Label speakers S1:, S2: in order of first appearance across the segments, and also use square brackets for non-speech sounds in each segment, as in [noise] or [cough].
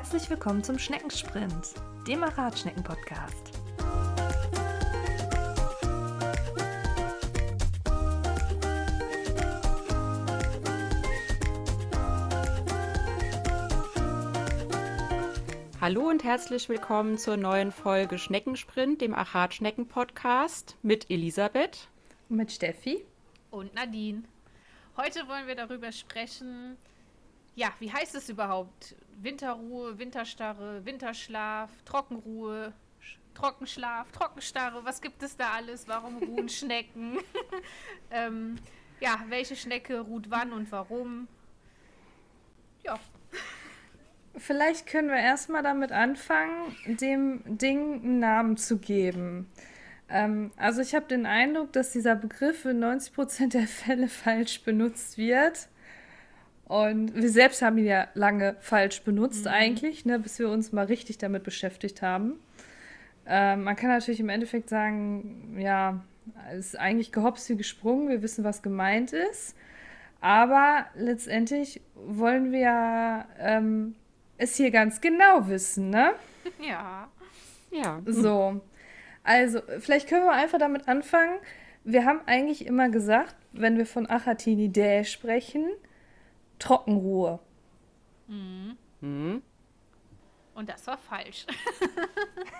S1: Herzlich willkommen zum Schneckensprint, dem Ratschnecken-Podcast.
S2: Hallo und herzlich willkommen zur neuen Folge Schneckensprint, dem Achat-Schnecken-Podcast mit Elisabeth.
S1: Mit Steffi.
S3: Und Nadine. Heute wollen wir darüber sprechen, ja, wie heißt es überhaupt? Winterruhe, Winterstarre, Winterschlaf, Trockenruhe, Trockenschlaf, Trockenstarre, was gibt es da alles? Warum ruhen [laughs] Schnecken? [laughs] ähm, ja, welche Schnecke ruht wann und warum?
S1: Ja. Vielleicht können wir erstmal damit anfangen, dem Ding einen Namen zu geben. Ähm, also ich habe den Eindruck, dass dieser Begriff in 90% der Fälle falsch benutzt wird. Und wir selbst haben ihn ja lange falsch benutzt mhm. eigentlich, ne, bis wir uns mal richtig damit beschäftigt haben. Ähm, man kann natürlich im Endeffekt sagen, ja, es ist eigentlich gehopst wie gesprungen, wir wissen, was gemeint ist. Aber letztendlich wollen wir ähm, es hier ganz genau wissen, ne? [laughs]
S3: Ja.
S2: Ja.
S1: So. Also, vielleicht können wir einfach damit anfangen. Wir haben eigentlich immer gesagt, wenn wir von Achatinidae sprechen, Trockenruhe.
S3: Mhm. Mhm. Und das war falsch.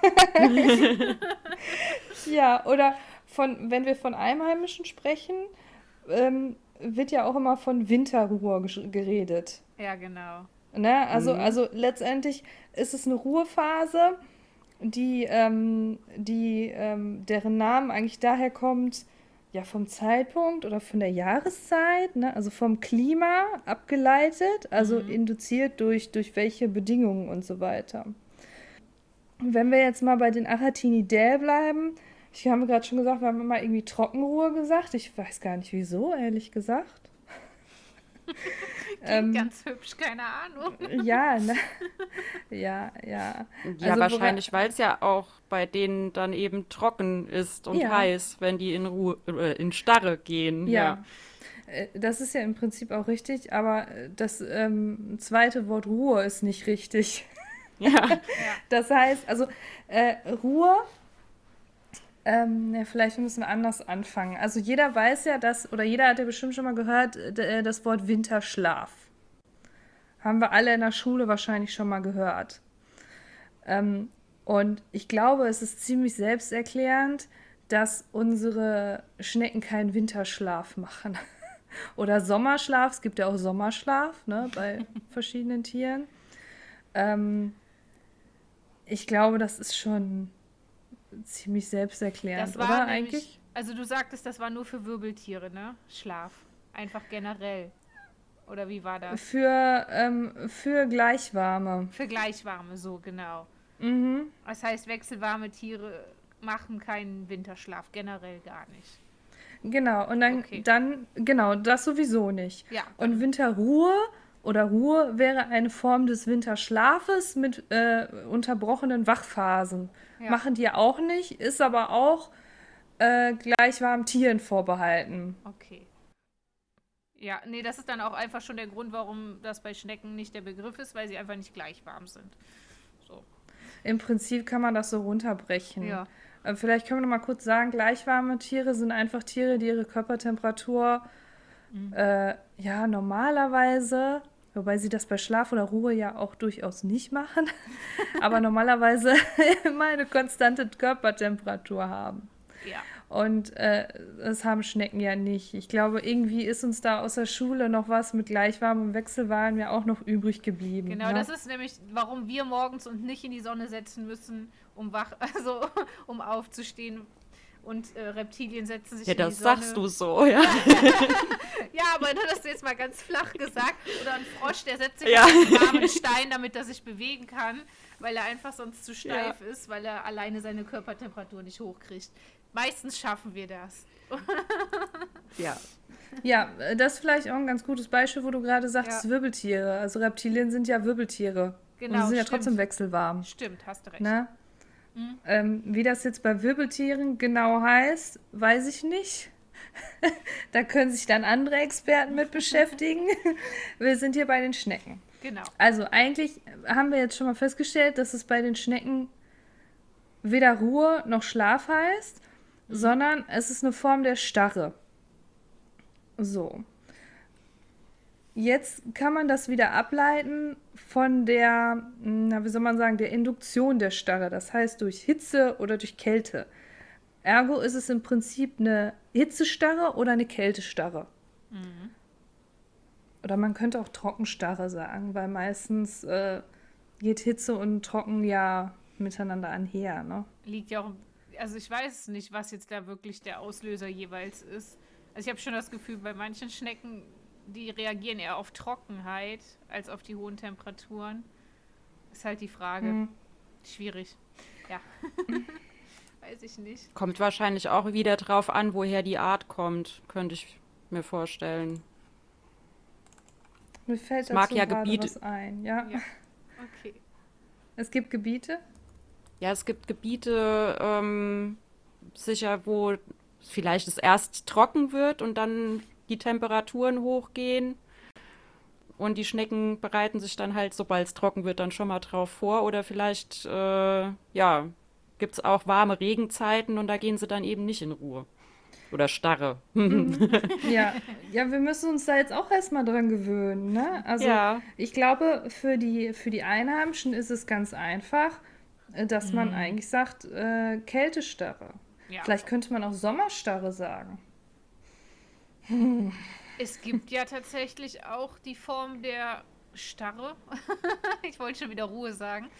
S3: [laughs]
S1: ja, oder von, wenn wir von Einheimischen sprechen, ähm, wird ja auch immer von Winterruhe geredet.
S3: Ja, genau.
S1: Ne? Also, mhm. also letztendlich ist es eine Ruhephase, die, ähm, die ähm, deren Namen eigentlich daher kommt, ja, vom Zeitpunkt oder von der Jahreszeit, ne? also vom Klima abgeleitet, also mhm. induziert durch, durch welche Bedingungen und so weiter. Wenn wir jetzt mal bei den Achatinidae bleiben, ich habe gerade schon gesagt, wir haben immer irgendwie Trockenruhe gesagt. Ich weiß gar nicht wieso, ehrlich gesagt. [laughs]
S3: ähm, ganz hübsch, keine Ahnung.
S1: Ja, ne? [laughs] ja, ja.
S2: Ja, also, wahrscheinlich, weil es ja auch bei denen dann eben trocken ist und ja. heiß, wenn die in Ruhe, äh, in Starre gehen.
S1: Ja. ja. Äh, das ist ja im Prinzip auch richtig, aber das ähm, zweite Wort Ruhe ist nicht richtig. Ja. [laughs] Das heißt, also äh, Ruhe ähm, ja, vielleicht müssen wir anders anfangen. Also jeder weiß ja, dass, oder jeder hat ja bestimmt schon mal gehört, äh, das Wort Winterschlaf. Haben wir alle in der Schule wahrscheinlich schon mal gehört. Ähm, und ich glaube, es ist ziemlich selbsterklärend, dass unsere Schnecken keinen Winterschlaf machen. [laughs] Oder Sommerschlaf. Es gibt ja auch Sommerschlaf ne, bei [laughs] verschiedenen Tieren. Ähm, ich glaube, das ist schon ziemlich selbsterklärend, oder nämlich, eigentlich?
S3: Also du sagtest, das war nur für Wirbeltiere, ne? Schlaf. Einfach generell. Oder wie war das?
S1: Für, ähm, für Gleichwarme.
S3: Für Gleichwarme, so genau.
S1: Mhm.
S3: Das heißt, wechselwarme Tiere machen keinen Winterschlaf, generell gar nicht.
S1: Genau, und dann, okay. dann genau, das sowieso nicht.
S3: Ja.
S1: Und Winterruhe oder Ruhe wäre eine Form des Winterschlafes mit äh, unterbrochenen Wachphasen. Ja. Machen die auch nicht, ist aber auch äh, gleich warm Tieren vorbehalten.
S3: Okay. Ja, nee, das ist dann auch einfach schon der Grund, warum das bei Schnecken nicht der Begriff ist, weil sie einfach nicht gleich warm sind. So.
S1: Im Prinzip kann man das so runterbrechen.
S3: Ja.
S1: Äh, vielleicht können wir noch mal kurz sagen, gleichwarme Tiere sind einfach Tiere, die ihre Körpertemperatur mhm. äh, ja normalerweise Wobei sie das bei Schlaf oder Ruhe ja auch durchaus nicht machen, [laughs] aber normalerweise [laughs] immer eine konstante Körpertemperatur haben.
S3: Ja.
S1: Und äh, das haben Schnecken ja nicht. Ich glaube, irgendwie ist uns da aus der Schule noch was mit gleichwarmem Wechselwahlen ja auch noch übrig geblieben.
S3: Genau,
S1: ne?
S3: das ist nämlich, warum wir morgens uns nicht in die Sonne setzen müssen, um wach, [laughs] also um aufzustehen, und äh, Reptilien setzen sich
S2: ja,
S3: in die
S2: Sonne. Ja, das sagst du so, ja. [laughs]
S3: ja, aber das hast du jetzt mal ganz flach gesagt. Oder ein Frosch, der setzt sich ja. auf einen warmen Stein, damit er sich bewegen kann, weil er einfach sonst zu steif ja. ist, weil er alleine seine Körpertemperatur nicht hochkriegt. Meistens schaffen wir das. [laughs]
S1: ja. Ja, das ist vielleicht auch ein ganz gutes Beispiel, wo du gerade sagst, ja. Wirbeltiere. Also Reptilien sind ja Wirbeltiere. Genau. Und sie sind stimmt. ja trotzdem wechselwarm.
S3: Stimmt, hast du recht.
S1: Na? Mhm. Ähm, wie das jetzt bei Wirbeltieren genau heißt, weiß ich nicht. [laughs] da können sich dann andere Experten mit beschäftigen. [laughs] Wir sind hier bei den Schnecken.
S3: Genau.
S1: Also eigentlich haben wir jetzt schon mal festgestellt, dass es bei den Schnecken weder Ruhe noch Schlaf heißt, mhm. sondern es ist eine Form der Starre. So. Jetzt kann man das wieder ableiten von der, na, wie soll man sagen, der Induktion der Starre. Das heißt durch Hitze oder durch Kälte. Ergo ist es im Prinzip eine Hitzestarre oder eine Kältestarre. Mhm. Oder man könnte auch Trockenstarre sagen, weil meistens äh, geht Hitze und Trocken ja miteinander einher. Ne?
S3: Liegt ja auch, also ich weiß nicht, was jetzt da wirklich der Auslöser jeweils ist. Also ich habe schon das Gefühl, bei manchen Schnecken, die reagieren eher auf Trockenheit als auf die hohen Temperaturen. Ist halt die Frage. Mhm. Schwierig. Ja. [laughs] weiß ich nicht.
S2: Kommt wahrscheinlich auch wieder drauf an, woher die Art kommt, könnte ich mir vorstellen.
S1: Mir fällt es mag ja Gebiete was ein, ja. ja.
S3: Okay.
S1: Es gibt Gebiete?
S2: Ja, es gibt Gebiete, ähm, sicher, wo vielleicht es erst trocken wird und dann die Temperaturen hochgehen. Und die Schnecken bereiten sich dann halt, sobald es trocken wird, dann schon mal drauf vor. Oder vielleicht, äh, ja, gibt es auch warme Regenzeiten und da gehen sie dann eben nicht in Ruhe. Oder Starre.
S1: Mhm. [laughs] ja. ja, wir müssen uns da jetzt auch erstmal dran gewöhnen. Ne? Also ja. ich glaube, für die, für die Einheimischen ist es ganz einfach, äh, dass man mhm. eigentlich sagt, äh, Kältestarre. Ja. Vielleicht könnte man auch Sommerstarre sagen.
S3: Es gibt ja tatsächlich auch die Form der Starre. [laughs] ich wollte schon wieder Ruhe sagen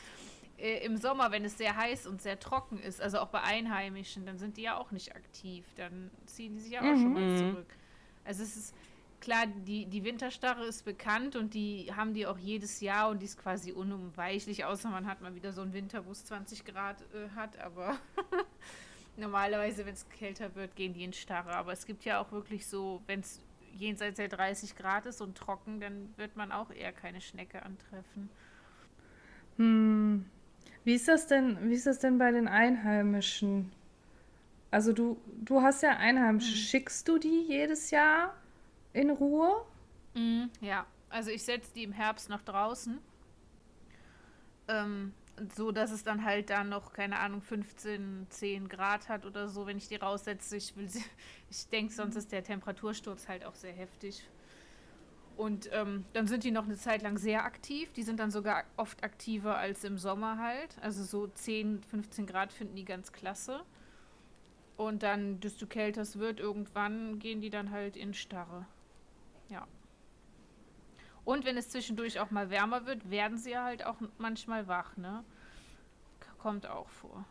S3: äh, im Sommer, wenn es sehr heiß und sehr trocken ist, also auch bei Einheimischen, dann sind die ja auch nicht aktiv. Dann ziehen die sich ja auch mhm. schon mal mhm. zurück. Also es ist klar, die, die Winterstarre ist bekannt und die haben die auch jedes Jahr und die ist quasi unumweichlich, außer man hat mal wieder so einen Winter, wo es 20 Grad äh, hat, aber [laughs] normalerweise, wenn es kälter wird, gehen die in Starre. Aber es gibt ja auch wirklich so, wenn es jenseits der 30 Grad ist und trocken, dann wird man auch eher keine Schnecke antreffen.
S1: Hm. Wie ist das denn, wie ist das denn bei den Einheimischen? Also du, du hast ja Einheimische. Mhm. Schickst du die jedes Jahr in Ruhe?
S3: Mhm, ja, also ich setze die im Herbst noch draußen. Ähm, so dass es dann halt dann noch, keine Ahnung, 15, 10 Grad hat oder so, wenn ich die raussetze. Ich [laughs] ich denke, sonst ist der Temperatursturz halt auch sehr heftig. Und ähm, dann sind die noch eine Zeit lang sehr aktiv. Die sind dann sogar oft aktiver als im Sommer halt. Also so 10, 15 Grad finden die ganz klasse. Und dann, desto kälter es wird, irgendwann gehen die dann halt in Starre. Ja. Und wenn es zwischendurch auch mal wärmer wird, werden sie halt auch manchmal wach, ne? Kommt auch vor.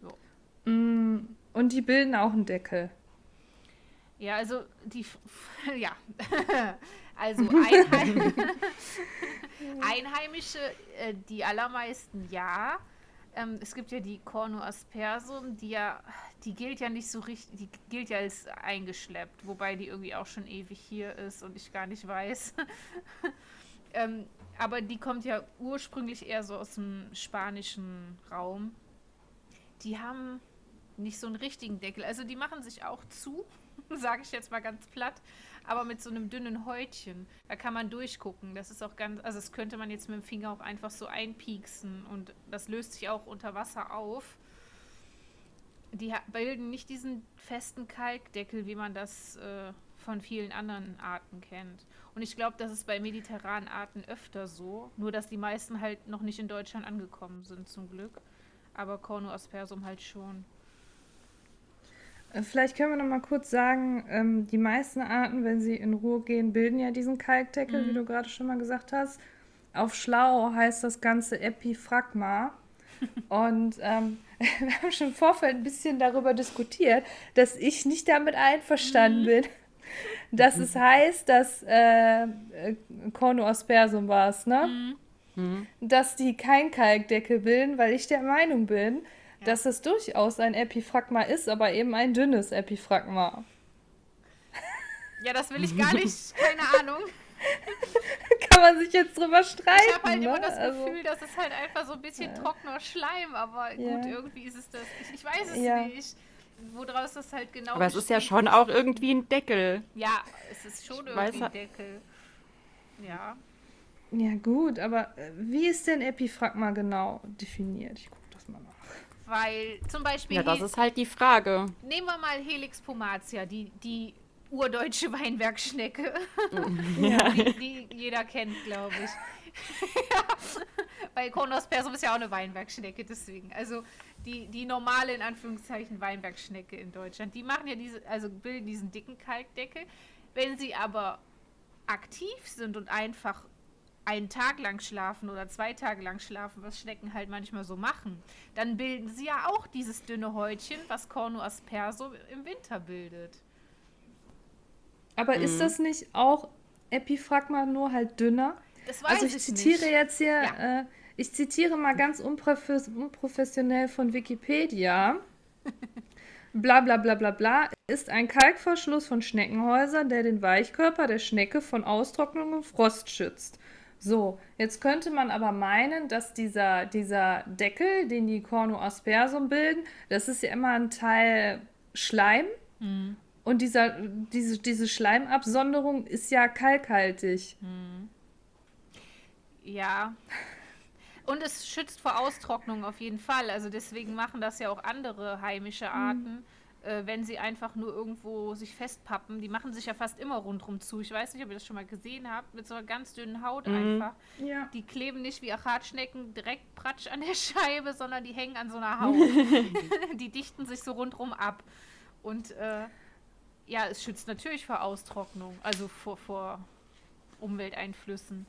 S1: So. Mm, und die bilden auch einen Deckel.
S3: Ja, also die, [laughs] ja, [laughs] also [laughs] Einheim Einheimische, äh, die allermeisten ja. Ähm, es gibt ja die Corno aspersum, die ja, die gilt ja nicht so richtig, die gilt ja als eingeschleppt, wobei die irgendwie auch schon ewig hier ist und ich gar nicht weiß. [laughs] ähm, aber die kommt ja ursprünglich eher so aus dem spanischen Raum. Die haben nicht so einen richtigen Deckel. Also die machen sich auch zu, [laughs] sage ich jetzt mal ganz platt, aber mit so einem dünnen Häutchen. Da kann man durchgucken. Das ist auch ganz, also das könnte man jetzt mit dem Finger auch einfach so einpieksen und das löst sich auch unter Wasser auf. Die bilden nicht diesen festen Kalkdeckel, wie man das äh, von vielen anderen Arten kennt. Und ich glaube, das ist bei mediterranen Arten öfter so, nur dass die meisten halt noch nicht in Deutschland angekommen sind, zum Glück. Aber Corno aspersum halt schon.
S1: Äh, vielleicht können wir noch mal kurz sagen, ähm, die meisten Arten, wenn sie in Ruhe gehen, bilden ja diesen Kalkdeckel, mhm. wie du gerade schon mal gesagt hast. Auf Schlau heißt das Ganze Epiphragma. [laughs] Und ähm, [laughs] wir haben schon im Vorfeld ein bisschen darüber diskutiert, dass ich nicht damit einverstanden mhm. bin, dass es heißt, dass äh, äh, aspersum war es, ne? Mhm. mhm. Dass die kein Kalkdeckel bilden, weil ich der Meinung bin, dass es durchaus ein Epiphragma ist, aber eben ein dünnes Epiphragma.
S3: Ja, das will ich [laughs] gar nicht, keine Ahnung. [laughs]
S1: Kann man sich jetzt drüber streiten.
S3: Ich habe halt ne? immer das also Gefühl, also, das ist halt einfach so ein bisschen ja. trockener Schleim, aber ja. gut, irgendwie ist es das. Ich, ich weiß es ja. nicht, woraus das halt genau
S2: Aber es ist ja schon auch irgendwie ein Deckel.
S3: Ja, es ist schon ich irgendwie ein Deckel. Ja.
S1: Ja, gut, aber äh, wie ist denn Epiphragma genau definiert? Ich gucke das mal nach.
S3: Weil zum Beispiel.
S2: Ja, das ist halt die Frage.
S3: Nehmen wir mal Helix pomatia, die, die urdeutsche Weinbergschnecke, [laughs] ja. die, die jeder kennt, glaube ich. [laughs] Weil Konos persum ist ja auch eine Weinbergschnecke, deswegen. Also die, die normale, in Anführungszeichen, Weinbergschnecke in Deutschland, die machen ja diese, also bilden diesen dicken Kalkdeckel. Wenn sie aber aktiv sind und einfach einen Tag lang schlafen oder zwei Tage lang schlafen, was Schnecken halt manchmal so machen, dann bilden sie ja auch dieses dünne Häutchen, was Cornu asperso im Winter bildet.
S1: Aber mhm. ist das nicht auch Epiphragma nur halt dünner? Das weiß also ich, ich zitiere nicht. jetzt hier, ja. äh, ich zitiere mal ganz unprofessionell von Wikipedia. [laughs] bla bla bla bla bla, ist ein Kalkverschluss von Schneckenhäusern, der den Weichkörper der Schnecke von Austrocknung und Frost schützt. So, jetzt könnte man aber meinen, dass dieser, dieser Deckel, den die Cornu aspersum bilden, das ist ja immer ein Teil Schleim. Mhm. Und dieser, diese, diese Schleimabsonderung ist ja kalkhaltig. Mhm.
S3: Ja. Und es schützt vor Austrocknung auf jeden Fall. Also deswegen machen das ja auch andere heimische mhm. Arten. Mhm äh, wenn sie einfach nur irgendwo sich festpappen. Die machen sich ja fast immer rundrum zu. Ich weiß nicht, ob ihr das schon mal gesehen habt, mit so einer ganz dünnen Haut mhm. einfach. Ja. Die kleben nicht wie Achatschnecken direkt pratsch an der [laughs] Scheibe, sondern die hängen an so einer Haut. [laughs] die dichten sich so rundrum ab. Und äh, ja, es schützt natürlich vor Austrocknung, also vor, vor Umwelteinflüssen.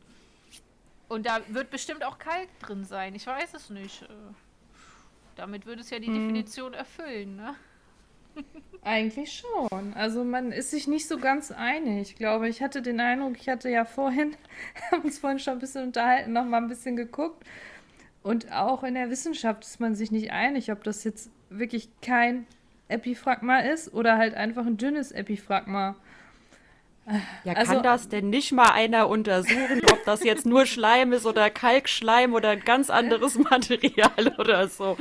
S3: Und da wird bestimmt auch Kalk drin sein. Ich weiß es nicht. Äh, damit würde es ja die mhm. Definition erfüllen, ne?
S1: Eigentlich schon. Also man ist sich nicht so ganz einig, glaube ich. Hatte den Eindruck, ich hatte ja vorhin, [laughs] haben uns vorhin schon ein bisschen unterhalten, noch mal ein bisschen geguckt. Und auch in der Wissenschaft ist man sich nicht einig, ob das jetzt wirklich kein Epiphragma ist oder halt einfach ein dünnes Epiphragma.
S2: Ja, also, kann das denn nicht mal einer untersuchen, ob das jetzt nur Schleim ist oder Kalkschleim oder ein ganz anderes Material oder so?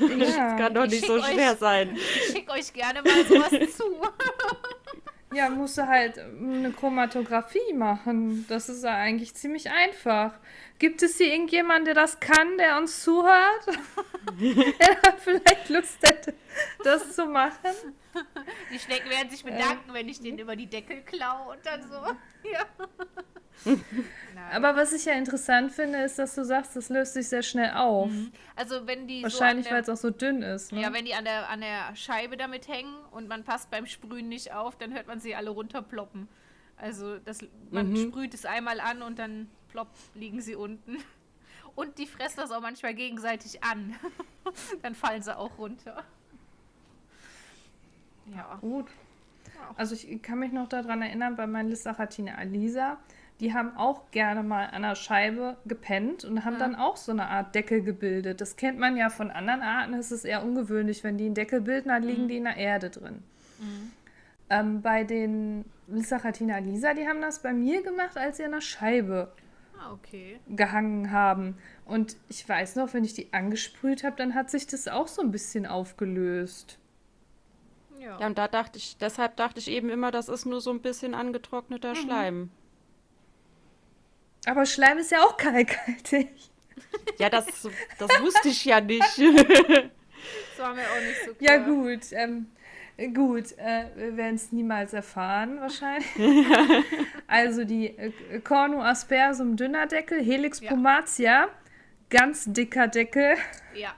S2: Ja. Das kann doch nicht so schwer
S3: euch,
S2: sein.
S3: Ich schicke euch gerne mal sowas [laughs] zu.
S1: Ja, musst du halt eine Chromatographie machen. Das ist ja eigentlich ziemlich einfach. Gibt es hier irgendjemanden, der das kann, der uns zuhört? [laughs] der vielleicht Lust hätte, das zu machen? [laughs]
S3: Die Schnecken werden sich bedanken, äh. wenn ich den über die Deckel klaue und dann so. [laughs] Ja. [laughs]
S1: Aber was ich ja interessant finde, ist, dass du sagst, das löst sich sehr schnell auf. Mhm.
S3: Also wenn die
S1: Wahrscheinlich, so weil es auch so dünn ist.
S3: Ne? Ja, wenn die an der, an der Scheibe damit hängen und man passt beim Sprühen nicht auf, dann hört man sie alle runterploppen. Also das, man mhm. sprüht es einmal an und dann plopp liegen sie unten. Und die fressen das auch manchmal gegenseitig an. dann fallen sie auch runter.
S1: Ja. Gut. Also ich kann mich noch daran erinnern, bei meinen Lissachatine Alisa, die haben auch gerne mal an der Scheibe gepennt und haben ja. dann auch so eine Art Deckel gebildet. Das kennt man ja von anderen Arten, es ist eher ungewöhnlich, wenn die einen Deckel bilden, dann liegen mhm. die in der Erde drin. Mhm. Ähm, bei den Lissachatina Alisa, die haben das bei mir gemacht, als sie an der Scheibe
S3: ah, okay.
S1: gehangen haben. Und ich weiß noch, wenn ich die angesprüht habe, dann hat sich das auch so ein bisschen aufgelöst.
S2: Ja. ja, und da dachte ich, deshalb dachte ich eben immer, das ist nur so ein bisschen angetrockneter mhm. Schleim.
S1: Aber Schleim ist ja auch kalkhaltig. [laughs]
S2: Ja, das, das wusste ich ja nicht.
S3: Das war mir auch nicht so
S1: klar. Ja, gut. Ähm, gut, äh, wir werden es niemals erfahren, wahrscheinlich. [laughs] also die äh, Cornu aspersum dünner Deckel, Helix ja. pomatia, ganz dicker Deckel.
S3: Ja.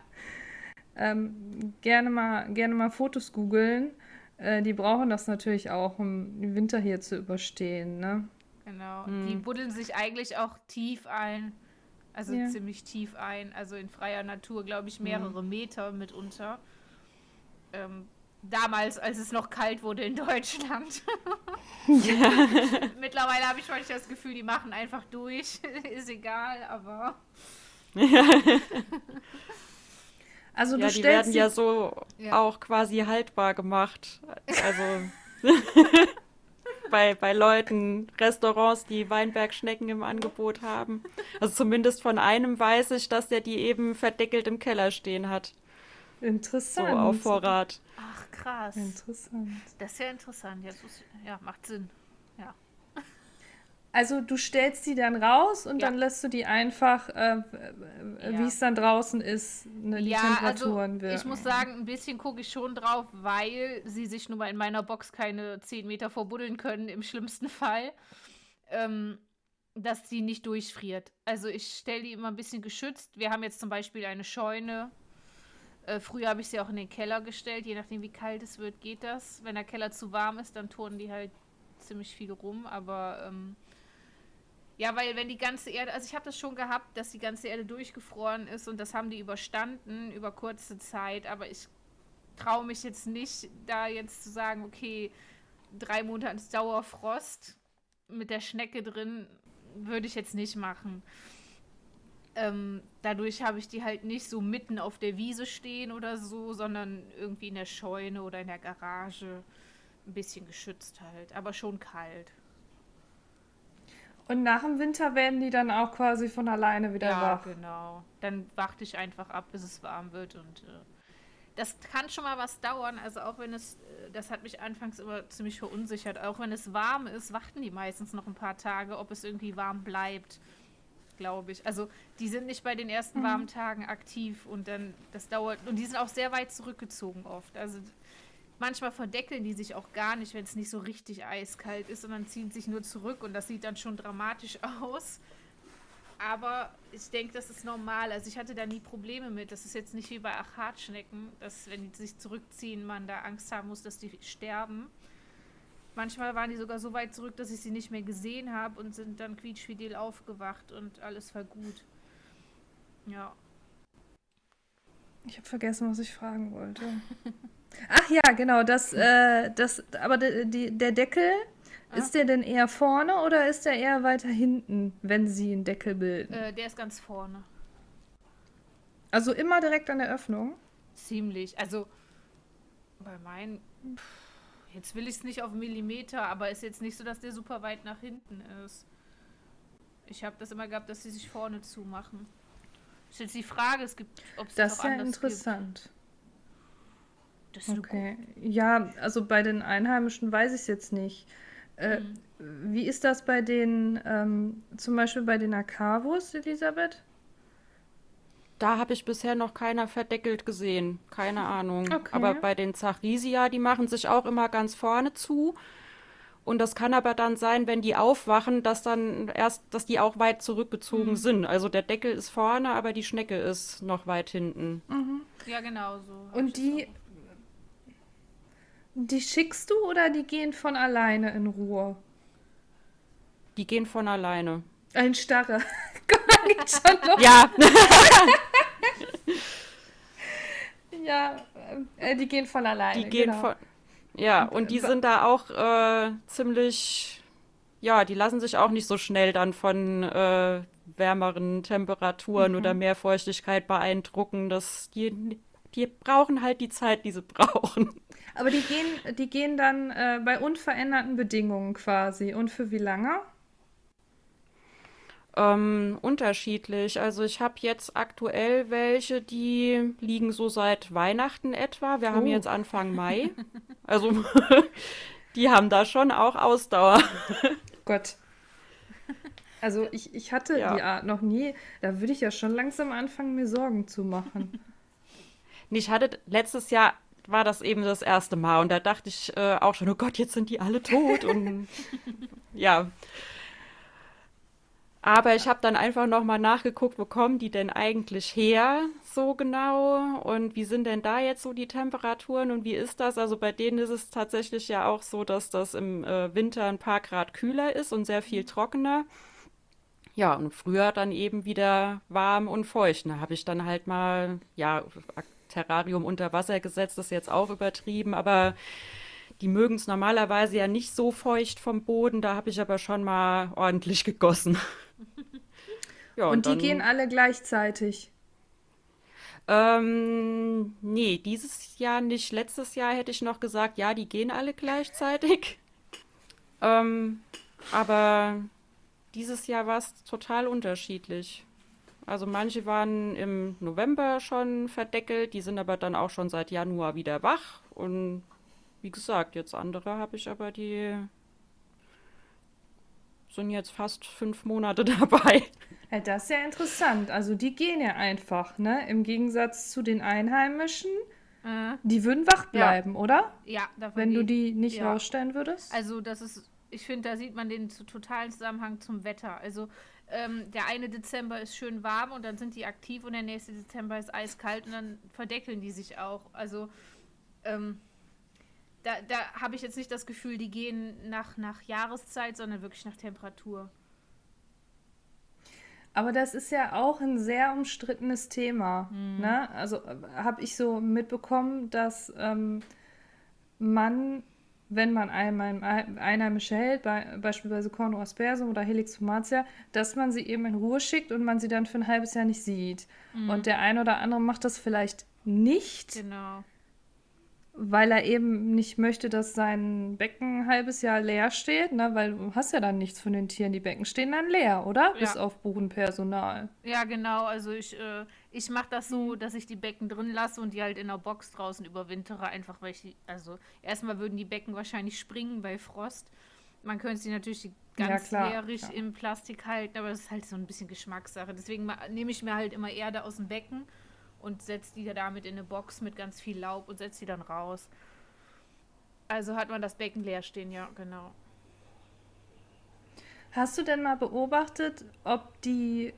S1: Ähm, gerne, mal, gerne mal Fotos googeln. Äh, die brauchen das natürlich auch, um den Winter hier zu überstehen. Ne?
S3: Genau. Mhm. Die buddeln sich eigentlich auch tief ein. Also ja. ziemlich tief ein. Also in freier Natur, glaube ich, mehrere mhm. Meter mitunter. Ähm, damals, als es noch kalt wurde in [laughs] Deutschland. ja. [laughs] Mittlerweile habe ich manchmal das Gefühl, die machen einfach durch. [laughs] Ist egal, aber. Ja.
S2: Also ja, die werden ja so ja. auch quasi haltbar gemacht. Also [laughs] bei, bei Leuten, Restaurants, die Weinbergschnecken im Angebot haben. Also zumindest von einem weiß ich, dass der die eben verdeckelt im Keller stehen hat.
S1: Interessant.
S2: So auf Vorrat.
S3: Ach krass.
S1: Interessant.
S3: Das ist ja interessant. Ja, ja macht Sinn.
S1: Also du stellst die dann raus und ja. dann lässt du die einfach, äh, ja. wie es dann draußen ist, ne, die ja, Temperaturen
S3: also, Ich muss sagen, ein bisschen gucke ich schon drauf, weil sie sich nun mal in meiner Box keine 10 Meter verbuddeln können, im schlimmsten Fall. Ähm, dass sie nicht durchfriert. Also ich stelle die immer ein bisschen geschützt. Wir haben jetzt zum Beispiel eine Scheune. Äh, früher habe ich sie auch in den Keller gestellt, je nachdem wie kalt es wird, geht das. Wenn der Keller zu warm ist, dann turnen die halt ziemlich viel rum, aber ähm, ja, weil wenn die ganze Erde, also ich habe das schon gehabt, dass die ganze Erde durchgefroren ist und das haben die überstanden über kurze Zeit, aber ich traue mich jetzt nicht, da jetzt zu sagen, okay, drei Monate Dauerfrost mit der Schnecke drin, würde ich jetzt nicht machen. Ähm, dadurch habe ich die halt nicht so mitten auf der Wiese stehen oder so, sondern irgendwie in der Scheune oder in der Garage ein bisschen geschützt halt, aber schon kalt.
S1: Und nach dem Winter werden die dann auch quasi von alleine wieder ja, wach.
S3: Ja, genau. Dann warte ich einfach ab, bis es warm wird und äh, das kann schon mal was dauern. Also auch wenn es, äh, das hat mich anfangs immer ziemlich verunsichert. Auch wenn es warm ist, warten die meistens noch ein paar Tage, ob es irgendwie warm bleibt, glaube ich. Also die sind nicht bei den ersten mhm. warmen Tagen aktiv und dann das dauert und die sind auch sehr weit zurückgezogen oft. Also Manchmal verdeckeln die sich auch gar nicht, wenn es nicht so richtig eiskalt ist, sondern ziehen sich nur zurück und das sieht dann schon dramatisch [laughs] aus. Aber ich denke, das ist normal. Also ich hatte da nie Probleme mit. Das ist jetzt nicht wie bei Achatschnecken, dass wenn die sich zurückziehen, man da Angst haben muss, dass die sterben. Manchmal waren die sogar so weit zurück, dass ich sie nicht mehr gesehen habe und sind dann quietschfidel aufgewacht und alles war gut. Ja.
S1: Ich habe vergessen, was ich fragen wollte. [laughs] Ach ja, genau, das, äh, das, aber de, die, der Deckel, ah. ist der denn eher vorne oder ist der eher weiter hinten, wenn sie einen Deckel bilden?
S3: Äh, der ist ganz vorne.
S1: Also immer direkt an der Öffnung?
S3: Ziemlich. Also bei meinen, jetzt will ich es nicht auf Millimeter, aber ist jetzt nicht so, dass der super weit nach hinten ist. Ich habe das immer gehabt, dass sie sich vorne zumachen. Ist jetzt die Frage, es gibt,
S1: ob es das ist ja interessant. Gibt. Das ist okay. Ja, also bei den Einheimischen weiß ich es jetzt nicht. Äh, mhm. Wie ist das bei den, ähm, zum Beispiel bei den Akavus, Elisabeth?
S2: Da habe ich bisher noch keiner verdeckelt gesehen. Keine Ahnung. Okay. Aber bei den Zachrisia, die machen sich auch immer ganz vorne zu. Und das kann aber dann sein, wenn die aufwachen, dass dann erst, dass die auch weit zurückgezogen mhm. sind. Also der Deckel ist vorne, aber die Schnecke ist noch weit hinten.
S3: Mhm. Ja, genau so.
S1: Und die, die schickst du oder die gehen von alleine in Ruhe?
S2: Die gehen von alleine.
S1: Ein Starre. [laughs] Schon noch.
S2: Ja. [laughs]
S1: ja, äh, die gehen von alleine.
S2: Die gehen genau. von. Ja, und die sind da auch äh, ziemlich. Ja, die lassen sich auch nicht so schnell dann von äh, wärmeren Temperaturen mhm. oder mehr Feuchtigkeit beeindrucken. Das, die, die brauchen halt die Zeit, die sie [laughs] brauchen.
S1: Aber die gehen, die gehen dann äh, bei unveränderten Bedingungen quasi. Und für wie lange?
S2: Ähm, unterschiedlich. Also ich habe jetzt aktuell welche, die liegen so seit Weihnachten etwa. Wir oh. haben jetzt Anfang [laughs] Mai. Also [laughs] die haben da schon auch Ausdauer.
S1: Gott. Also ich, ich hatte ja. die Art noch nie. Da würde ich ja schon langsam anfangen, mir Sorgen zu machen.
S2: Ich hatte letztes Jahr war das eben das erste Mal. Und da dachte ich äh, auch schon, oh Gott, jetzt sind die alle tot. Und [laughs] ja. Aber ich habe dann einfach nochmal nachgeguckt, wo kommen die denn eigentlich her, so genau? Und wie sind denn da jetzt so die Temperaturen und wie ist das? Also bei denen ist es tatsächlich ja auch so, dass das im äh, Winter ein paar Grad kühler ist und sehr viel trockener. Ja, und früher dann eben wieder warm und feucht. Da habe ich dann halt mal, ja, Terrarium unter Wasser gesetzt, das ist jetzt auch übertrieben, aber die mögen es normalerweise ja nicht so feucht vom Boden. Da habe ich aber schon mal ordentlich gegossen. [laughs]
S1: ja, und, und die gehen alle gleichzeitig?
S2: Ähm, nee, dieses Jahr nicht. Letztes Jahr hätte ich noch gesagt, ja, die gehen alle gleichzeitig. ähm, aber dieses Jahr war es total unterschiedlich. Also manche waren im November schon verdeckelt, die sind aber dann auch schon seit Januar wieder wach. Und wie gesagt, jetzt andere habe ich aber die sind jetzt fast fünf Monate [laughs] dabei.
S1: Ja, das ist ja interessant. Also die gehen ja einfach, ne? Im Gegensatz zu den Einheimischen. Mhm. Die würden wach bleiben,
S3: ja.
S1: oder?
S3: Ja,
S1: Wenn du die nicht ja. rausstellen würdest?
S3: Also das ist, ich finde, da sieht man den totalen Zusammenhang zum Wetter. Also ähm, der eine Dezember ist schön warm und dann sind die aktiv und der nächste Dezember ist eiskalt und dann verdeckeln die sich auch. Also ähm, da, da habe ich jetzt nicht das Gefühl, die gehen nach, nach Jahreszeit, sondern wirklich nach Temperatur.
S1: Aber das ist ja auch ein sehr umstrittenes Thema. Mhm. Ne? Also habe ich so mitbekommen, dass ähm, man, wenn man einmal Einheimische hält, bei, beispielsweise Corno aspersum oder Helix fumatia, dass man sie eben in Ruhe schickt und man sie dann für ein halbes Jahr nicht sieht. Mhm. Und der eine oder andere macht das vielleicht nicht.
S3: Genau
S1: weil er eben nicht möchte, dass sein Becken ein halbes Jahr leer steht, ne? weil du hast ja dann nichts von den Tieren. Die Becken stehen dann leer, oder? Ja. Bis auf Buchenpersonal.
S3: Ja, genau. Also ich, äh, ich mache das so, mhm. dass ich die Becken drin lasse und die halt in der Box draußen überwintere, einfach weil ich die, also erstmal würden die Becken wahrscheinlich springen bei Frost. Man könnte sie natürlich ganz ja, leerig ja. im Plastik halten, aber das ist halt so ein bisschen Geschmackssache. Deswegen nehme ich mir halt immer Erde aus dem Becken und setzt die damit in eine Box mit ganz viel Laub und setzt die dann raus. Also hat man das Becken leer stehen, ja, genau.
S1: Hast du denn mal beobachtet, ob die,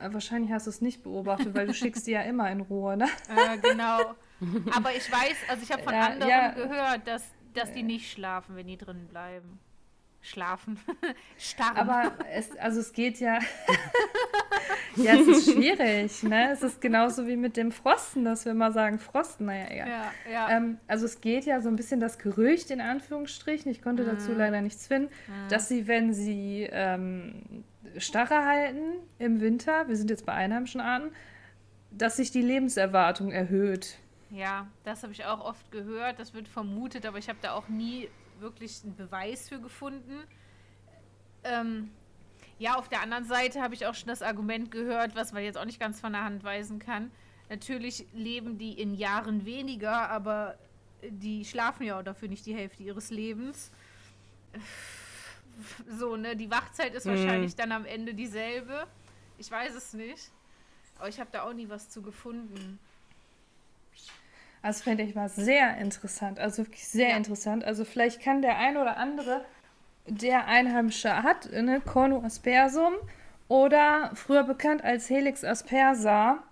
S1: äh, wahrscheinlich hast du es nicht beobachtet, weil du schickst die ja [laughs] immer in Ruhe, ne?
S3: Äh, genau. Aber ich weiß, also ich habe von ja, anderen ja. gehört, dass, dass die nicht schlafen, wenn die drin bleiben. Schlafen. [laughs] Starren.
S1: Aber es, also es geht ja. [laughs] ja, es ist schwierig, ne? Es ist genauso wie mit dem Frosten, dass wir immer sagen, Frosten, naja, egal.
S3: Ja, ja.
S1: Ähm, also es geht ja so ein bisschen das Gerücht in Anführungsstrichen, ich konnte mhm. dazu leider nichts finden, mhm. dass sie, wenn sie ähm, Starre halten im Winter, wir sind jetzt bei einheimischen Arten, dass sich die Lebenserwartung erhöht.
S3: Ja, das habe ich auch oft gehört. Das wird vermutet, aber ich habe da auch nie wirklich einen Beweis für gefunden. Ähm, ja, auf der anderen Seite habe ich auch schon das Argument gehört, was man jetzt auch nicht ganz von der Hand weisen kann. Natürlich leben die in Jahren weniger, aber die schlafen ja auch dafür nicht die Hälfte ihres Lebens. [laughs] So, ne, die Wachzeit ist mhm. wahrscheinlich dann am Ende dieselbe. Ich weiß es nicht. Aber ich habe da auch nie was zu gefunden.
S1: Das fände ich mal sehr interessant, also wirklich sehr ja. interessant. Also vielleicht kann der ein oder andere, der Einheimische hat, ne, Cornu aspersum oder früher bekannt als Helix aspersa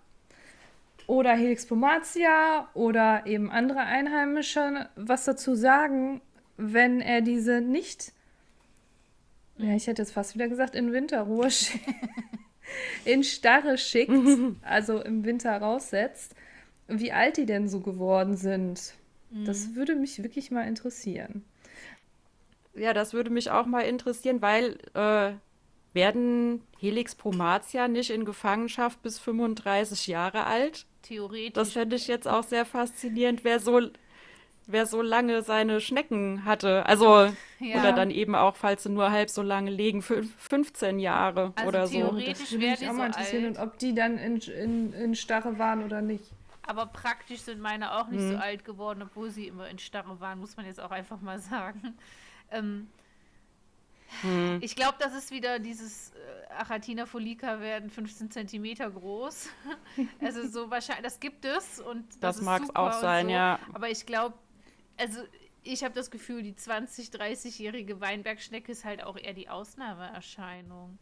S1: oder Helix pomatia oder eben andere Einheimische, was dazu sagen, wenn er diese nicht, ja, ich hätte jetzt fast wieder gesagt, in Winterruhe [laughs] in Starre schickt, [laughs] also im Winter raussetzt wie alt die denn so geworden sind. Mhm. Das würde mich wirklich mal interessieren.
S2: Ja, das würde mich auch mal interessieren, weil äh, werden Helix Pomatia nicht in Gefangenschaft bis 35 Jahre alt?
S3: Theoretisch.
S2: Das fände ich jetzt auch sehr faszinierend, wer so, wer so lange seine Schnecken hatte. Also, ja. oder dann eben auch, falls sie nur halb so lange legen, 15 Jahre also oder
S3: theoretisch so.
S1: Theoretisch wäre auch mal interessieren, so und ob die dann in, in, in Starre waren oder nicht.
S3: Aber praktisch sind meine auch nicht mhm. so alt geworden, obwohl sie immer in Starre waren, muss man jetzt auch einfach mal sagen. Ähm, mhm. Ich glaube, das ist wieder dieses äh, Achatina folica werden 15 Zentimeter groß. [laughs] also so wahrscheinlich, das gibt es und
S2: das, das mag es auch sein, so. ja.
S3: Aber ich glaube, also ich habe das Gefühl, die 20, 30-jährige Weinbergschnecke ist halt auch eher die Ausnahmeerscheinung.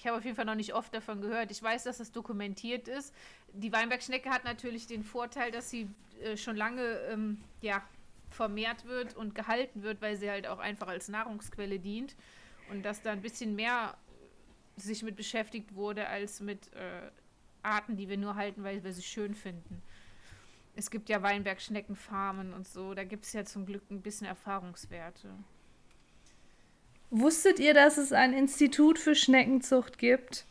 S3: Ich habe auf jeden Fall noch nicht oft davon gehört. Ich weiß, dass das dokumentiert ist. Die Weinbergschnecke hat natürlich den Vorteil, dass sie äh, schon lange ähm, ja, vermehrt wird und gehalten wird, weil sie halt auch einfach als Nahrungsquelle dient. Und dass da ein bisschen mehr sich mit beschäftigt wurde, als mit äh, Arten, die wir nur halten, weil wir sie schön finden. Es gibt ja Weinbergschneckenfarmen und so. Da gibt es ja zum Glück ein bisschen Erfahrungswerte.
S1: Wusstet ihr, dass es ein Institut für Schneckenzucht gibt?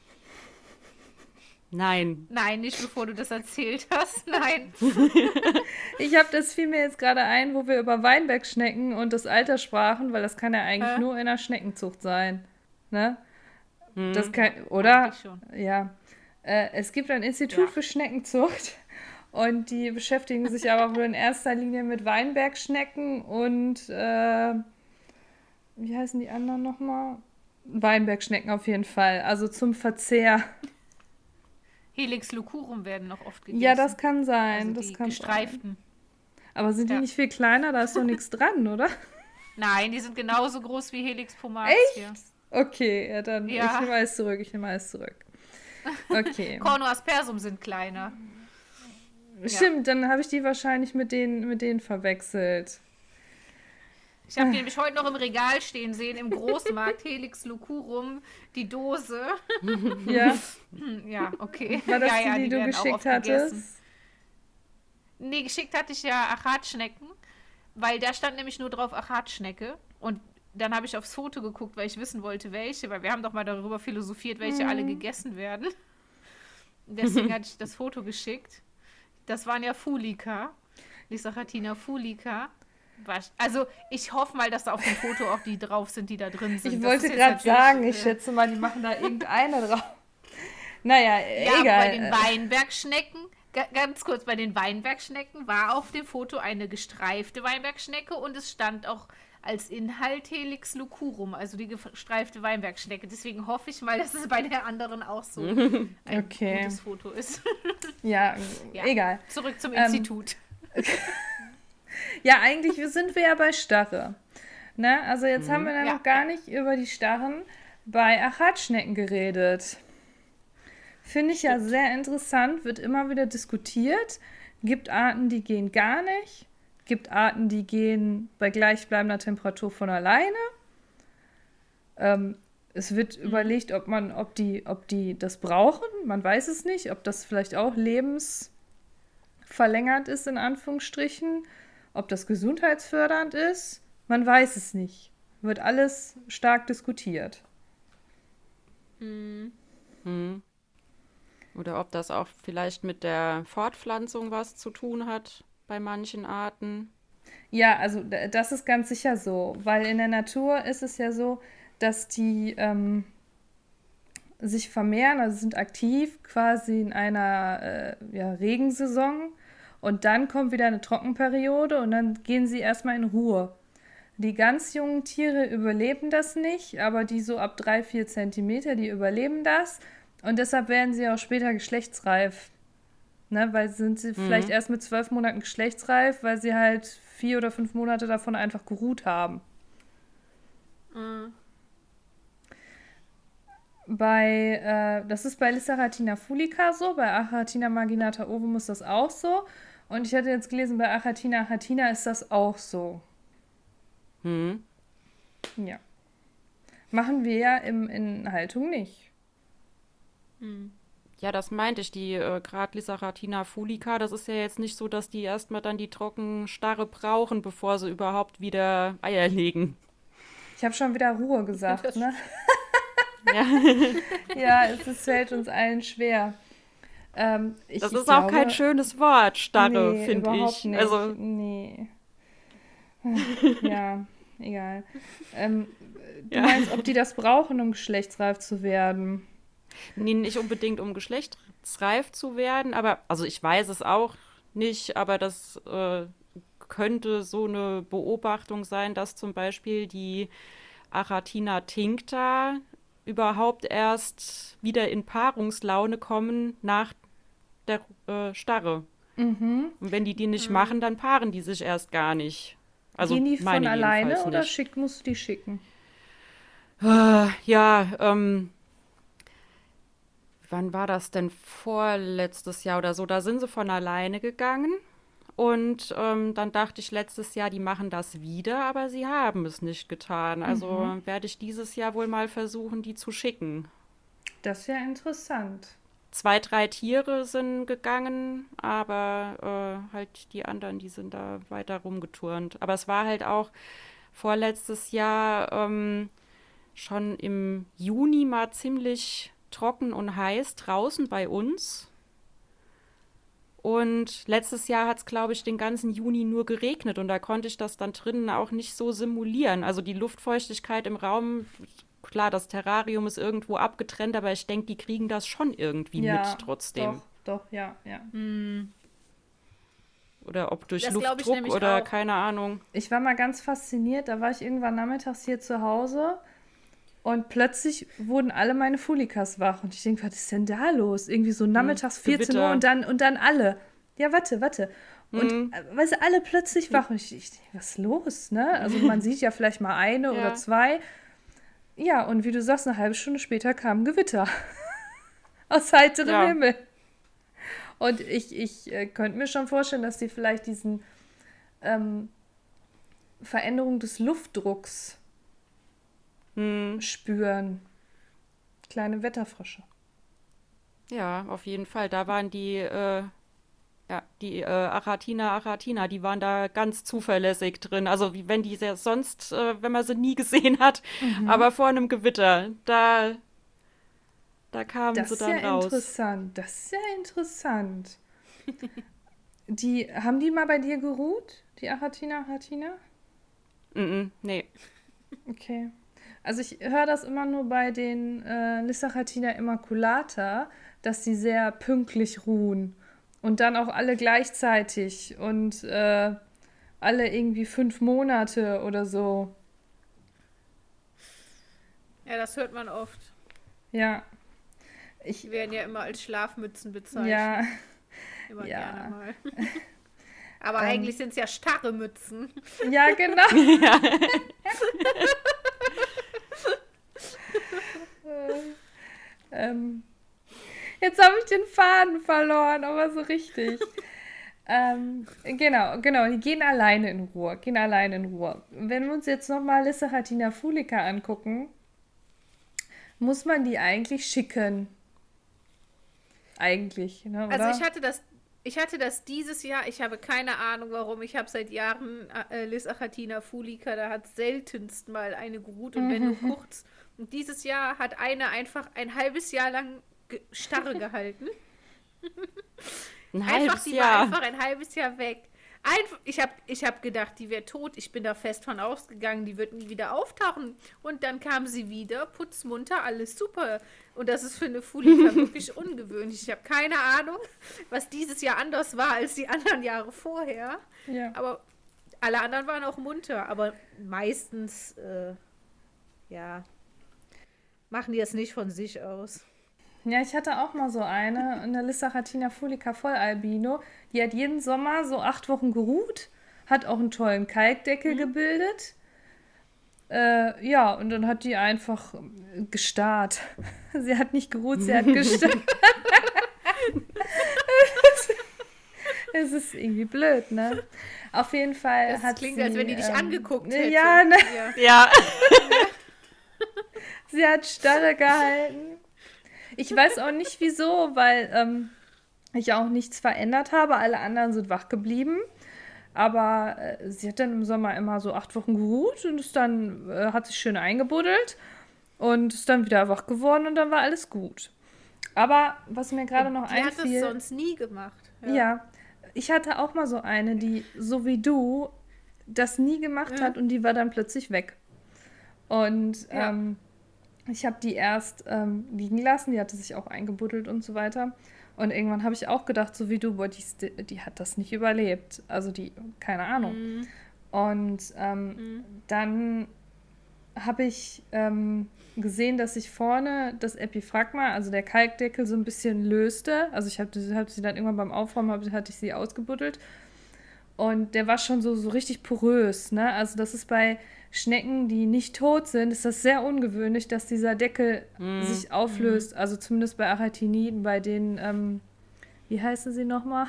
S2: Nein.
S3: Nein, nicht bevor du das erzählt hast. Nein. [laughs]
S1: ich habe das fiel mir jetzt gerade ein, wo wir über Weinbergschnecken und das Alter sprachen, weil das kann ja eigentlich äh? nur in der Schneckenzucht sein. Ne? Hm. Das kann, oder? Schon. Ja. Äh, es gibt ein Institut ja. für Schneckenzucht [laughs] und die beschäftigen sich aber wohl in erster Linie mit Weinbergschnecken und äh, wie heißen die anderen nochmal? Weinbergschnecken auf jeden Fall. Also zum Verzehr.
S3: Helix lucurum werden noch oft gegessen.
S1: Ja, das kann sein.
S3: Also
S1: das kann
S3: gestreiften.
S1: Sein. Aber sind die ja. nicht viel kleiner? Da ist doch nichts dran, oder?
S3: Nein, die sind genauso groß wie Helix pomatia.
S1: Echt? Okay, ja, dann ja. ich nehme alles zurück. Ich nehme alles zurück. Okay. [laughs]
S3: Corno aspersum sind kleiner.
S1: Stimmt, ja. dann habe ich die wahrscheinlich mit denen, mit denen verwechselt.
S3: Ich habe die nämlich heute noch im Regal stehen sehen, im Großmarkt [laughs] Helix Lucurum, die Dose. [laughs]
S1: Ja.
S3: Hm, ja, okay.
S1: War das
S3: ja,
S1: die,
S3: ja,
S1: die,
S3: die
S1: du geschickt hattest?
S3: Nee, geschickt hatte ich ja Achatschnecken, weil da stand nämlich nur drauf Achatschnecke. Und dann habe ich aufs Foto geguckt, weil ich wissen wollte, welche, weil wir haben doch mal darüber philosophiert, welche mhm. alle gegessen werden. [laughs] Deswegen hatte ich das Foto geschickt. Das waren ja Fulika. Lisaratina Fulika. Also ich hoffe mal, dass da auf dem Foto auch die drauf sind, die da drin sind.
S1: Ich wollte gerade sagen, ich schätze mal, die machen da irgendeine drauf. Naja, ja, egal.
S3: bei den Weinbergschnecken, ganz kurz, bei den Weinbergschnecken war auf dem Foto eine gestreifte Weinbergschnecke und es stand auch als Inhalt Helix lucurum, also die gestreifte Weinbergschnecke. Deswegen hoffe ich mal, dass es bei der anderen auch so ein [laughs] okay. gutes Foto ist.
S1: ja, [laughs] ja, egal.
S3: Zurück zum ähm, Institut. [laughs]
S1: ja, eigentlich sind wir ja bei Starre. Ne? Also jetzt mhm. haben wir ja noch gar nicht über die Starren bei Achatschnecken geredet. Finde ich ja sehr interessant, wird immer wieder diskutiert. Gibt Arten, die gehen gar nicht gibt Arten, die gehen bei gleichbleibender Temperatur von alleine. Ähm, es wird mhm. überlegt, ob man, ob die, ob die das brauchen. Man weiß es nicht, ob das vielleicht auch lebensverlängert ist, in Anführungsstrichen, ob das gesundheitsfördernd ist. Man weiß es nicht. Wird alles stark diskutiert.
S2: Mhm. Mhm. Oder ob das auch vielleicht mit der Fortpflanzung was zu tun hat bei manchen Arten.
S1: Ja, also das ist ganz sicher so, weil in der Natur ist es ja so, dass die ähm, sich vermehren, also sind aktiv quasi in einer äh, ja, Regensaison und dann kommt wieder eine Trockenperiode und dann gehen sie erstmal in Ruhe. Die ganz jungen Tiere überleben das nicht, aber die so ab drei, vier Zentimeter, die überleben das und deshalb werden sie auch später geschlechtsreif. Ne, weil sind sie mhm. vielleicht erst mit zwölf Monaten geschlechtsreif, weil sie halt vier oder fünf Monate davon einfach geruht haben. Mhm. Bei, äh, das ist bei Lissaratina fulica so, bei Achatina marginata ovum ist das auch so. Und ich hatte jetzt gelesen, bei Achatina achatina ist das auch so.
S2: Mhm.
S1: Ja. Machen wir ja im, in Haltung nicht.
S2: Mhm. Ja, das meinte ich, die äh, gerade Lisaratina fulica, das ist ja jetzt nicht so, dass die erstmal dann die Trockenstarre brauchen, bevor sie überhaupt wieder Eier legen.
S1: Ich habe schon wieder Ruhe gesagt, ne?
S2: ja. [laughs]
S1: ja, es, es fällt uns allen schwer. Ähm,
S2: ich, das ist glaube, auch kein schönes Wort, Starre, nee, finde ich.
S1: Nicht. Also, nee. [laughs] ja, egal. Ähm, du ja. meinst, ob die das brauchen, um geschlechtsreif zu werden?
S2: Nee, nicht unbedingt, um geschlechtsreif zu werden, aber, also ich weiß es auch nicht, aber das äh, könnte so eine Beobachtung sein, dass zum Beispiel die Aratina tincta überhaupt erst wieder in Paarungslaune kommen nach der äh, Starre.
S1: Mhm.
S2: Und wenn die die nicht mhm. machen, dann paaren die sich erst gar nicht. Also
S1: Gehen die von alleine oder schick, musst du die schicken?
S2: Äh, ja, ähm, wann war das denn? Vorletztes Jahr oder so. Da sind sie von alleine gegangen. Und ähm, dann dachte ich letztes Jahr, die machen das wieder, aber sie haben es nicht getan. Also mhm. werde ich dieses Jahr wohl mal versuchen, die zu schicken.
S1: Das ist ja interessant.
S2: Zwei, drei Tiere sind gegangen, aber äh, halt die anderen, die sind da weiter rumgeturnt. Aber es war halt auch vorletztes Jahr ähm, schon im Juni mal ziemlich trocken und heiß draußen bei uns. Und letztes Jahr hat es, glaube ich, den ganzen Juni nur geregnet und da konnte ich das dann drinnen auch nicht so simulieren. Also die Luftfeuchtigkeit im Raum, klar, das Terrarium ist irgendwo abgetrennt, aber ich denke, die kriegen das schon irgendwie ja, mit trotzdem.
S1: Doch, doch, ja, ja.
S3: Hm.
S2: Oder ob durch das Luftdruck oder auch. keine Ahnung.
S1: Ich war mal ganz fasziniert, da war ich irgendwann nachmittags hier zu Hause Und plötzlich wurden alle meine Fulikas wach. Und ich denke, was ist denn da los? Irgendwie so nachmittags 14 Uhr und dann, und dann alle. Ja, warte, warte. Und mhm. Äh, weil sie alle plötzlich wach. Und ich, ich denke, was ist los, ne? Also man sieht ja vielleicht mal eine [laughs] ja. oder zwei. Ja, und wie du sagst, eine halbe Stunde später kam ein Gewitter. [laughs] Aus heiterem ja. Himmel. Und ich, ich äh, könnte mir schon vorstellen, dass die vielleicht diesen ähm, Veränderung des Luftdrucks hm. spüren. Kleine Wetterfrösche.
S2: Ja, auf jeden Fall. Da waren die, äh, ja, die äh, Aratina, Aratina, die waren da ganz zuverlässig drin. Also wie wenn die ja sonst, äh, wenn man sie nie gesehen hat, mhm. aber vor einem Gewitter, da, da kamen
S1: das
S2: sie dann
S1: ja
S2: raus.
S1: Interessant. Das ist ja interessant. die, haben die mal bei dir geruht, die Aratina, Aratina?
S2: Mm, -mm nee.
S1: Okay. Also ich höre das immer nur bei den äh, Lissaratina Immaculata, dass sie sehr pünktlich ruhen. Und dann auch alle gleichzeitig und äh, alle irgendwie fünf Monate oder so.
S3: Ja, das hört man oft.
S1: Ja.
S3: Ich, Die werden ja immer als Schlafmützen bezeichnet.
S1: Ja.
S3: Immer ja. gerne mal. [laughs] Aber ähm, eigentlich sind es ja starre Mützen.
S1: Ja, genau. [laughs] ja. [laughs] ähm, jetzt habe ich den Faden verloren, aber so richtig. [laughs] ähm, genau, genau, die gehen alleine in Ruhe, gehen alleine in Ruhe. Wenn wir uns jetzt nochmal Lisseratina fulica angucken, muss man die eigentlich schicken. Eigentlich, ne,
S3: Also ich hatte das ich hatte das dieses Jahr, ich habe keine Ahnung warum, ich habe seit Jahren äh, Liz Achatina Fulica, da hat seltenst mal eine geruht und wenn nur [laughs] kurz. Und dieses Jahr hat eine einfach ein halbes Jahr lang Starre gehalten. [laughs]
S2: ein einfach, halbes die Jahr.
S3: war einfach ein halbes Jahr weg. Einf ich habe ich hab gedacht, die wäre tot. Ich bin da fest von ausgegangen, die wird nie wieder auftauchen. Und dann kam sie wieder, putzmunter, alles super. Und das ist für eine Fulika [laughs] wirklich ungewöhnlich. Ich habe keine Ahnung, was dieses Jahr anders war als die anderen Jahre vorher. Ja. Aber alle anderen waren auch munter. Aber meistens, äh, ja, machen die das nicht von sich aus.
S1: Ja, ich hatte auch mal so eine, eine Lissachatina fulica Vollalbino. Die hat jeden Sommer so acht Wochen geruht, hat auch einen tollen Kalkdeckel mhm. gebildet. Äh, ja, und dann hat die einfach gestarrt. [laughs] sie hat nicht geruht, sie hat [laughs] gestarrt. [laughs] Es ist irgendwie blöd, ne? Auf jeden Fall
S3: das
S1: hat
S3: klingt,
S1: sie,
S3: als wenn die dich ähm, angeguckt
S1: hätte. Ja, ne?
S2: ja. ja.
S1: sie hat Starre gehalten. Ich weiß auch nicht wieso, weil ähm, ich auch nichts verändert habe. Alle anderen sind wach geblieben. Aber äh, sie hat dann im Sommer immer so acht Wochen geruht und ist dann, äh, hat sich schön eingebuddelt und ist dann wieder wach geworden und dann war alles gut. Aber was mir gerade noch die einfiel...
S3: Die hat das sonst nie gemacht.
S1: Ja. ja. ich hatte auch mal so eine, die so wie du das nie gemacht ja. hat und die war dann plötzlich weg. Und ja. ähm, ich habe die erst ähm, liegen lassen, die hatte sich auch eingebuddelt und so weiter. Und irgendwann habe ich auch gedacht, so wie du, boah, die, die hat das nicht überlebt. Also die, keine Ahnung. Mhm. Und ähm, mhm. dann habe ich ähm, gesehen, dass sich vorne das Epiphragma, also der Kalkdeckel, so ein bisschen löste. Also ich habe hab sie dann irgendwann beim Aufräumen, hab, hatte ich sie ausgebuddelt. Und der war schon so, so richtig porös. Ne? Also das ist bei Schnecken, die nicht tot sind, ist das sehr ungewöhnlich, dass dieser Deckel mm. sich auflöst. Also zumindest bei Aratiniden, bei den, ähm, wie heißen sie nochmal?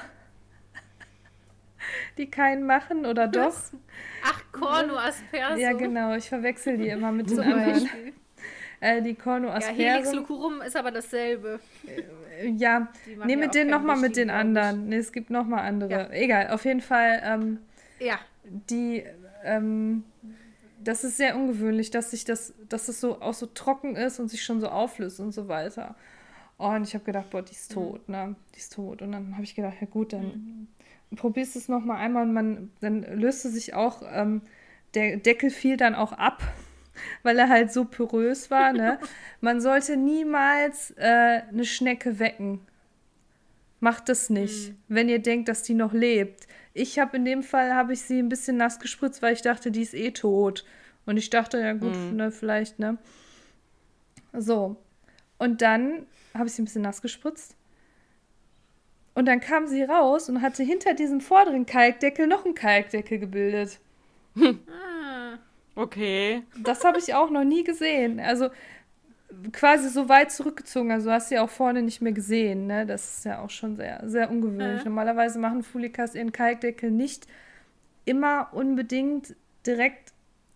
S1: [laughs] die keinen machen oder doch?
S3: Ach, Corno aspersum.
S1: Ja, genau. Ich verwechsel die immer mit [laughs] den anderen. Äh, die Corno aspersum. Ja,
S3: Helix lucurum ist aber dasselbe.
S1: Äh, ja, nee, mit denen nochmal mit den anderen. Nee, es gibt nochmal andere. Ja. Egal, auf jeden Fall. Ähm,
S3: ja.
S1: Die ähm, das ist sehr ungewöhnlich, dass sich das, dass es so auch so trocken ist und sich schon so auflöst und so weiter. Und ich habe gedacht, boah, die ist tot, ne? Die ist tot. Und dann habe ich gedacht, ja gut, dann mhm. probierst du es noch mal einmal und man, dann löste sich auch, ähm, der Deckel fiel dann auch ab, [laughs] weil er halt so porös war, ne? [laughs] man sollte niemals äh, eine Schnecke wecken. Macht das nicht, mhm. wenn ihr denkt, dass die noch lebt. Ich habe in dem Fall, habe ich sie ein bisschen nass gespritzt, weil ich dachte, die ist eh tot. Und ich dachte, ja gut, mhm. ne, vielleicht, ne? So. Und dann habe ich sie ein bisschen nass gespritzt. Und dann kam sie raus und hatte hinter diesem vorderen Kalkdeckel noch einen Kalkdeckel gebildet. [laughs]
S2: Ah. Okay.
S1: Das habe ich auch noch nie gesehen. Also quasi so weit zurückgezogen. Also hast du ja auch vorne nicht mehr gesehen. Ne? Das ist ja auch schon sehr, sehr ungewöhnlich. Ja. Normalerweise machen Fulikas ihren Kalkdeckel nicht immer unbedingt direkt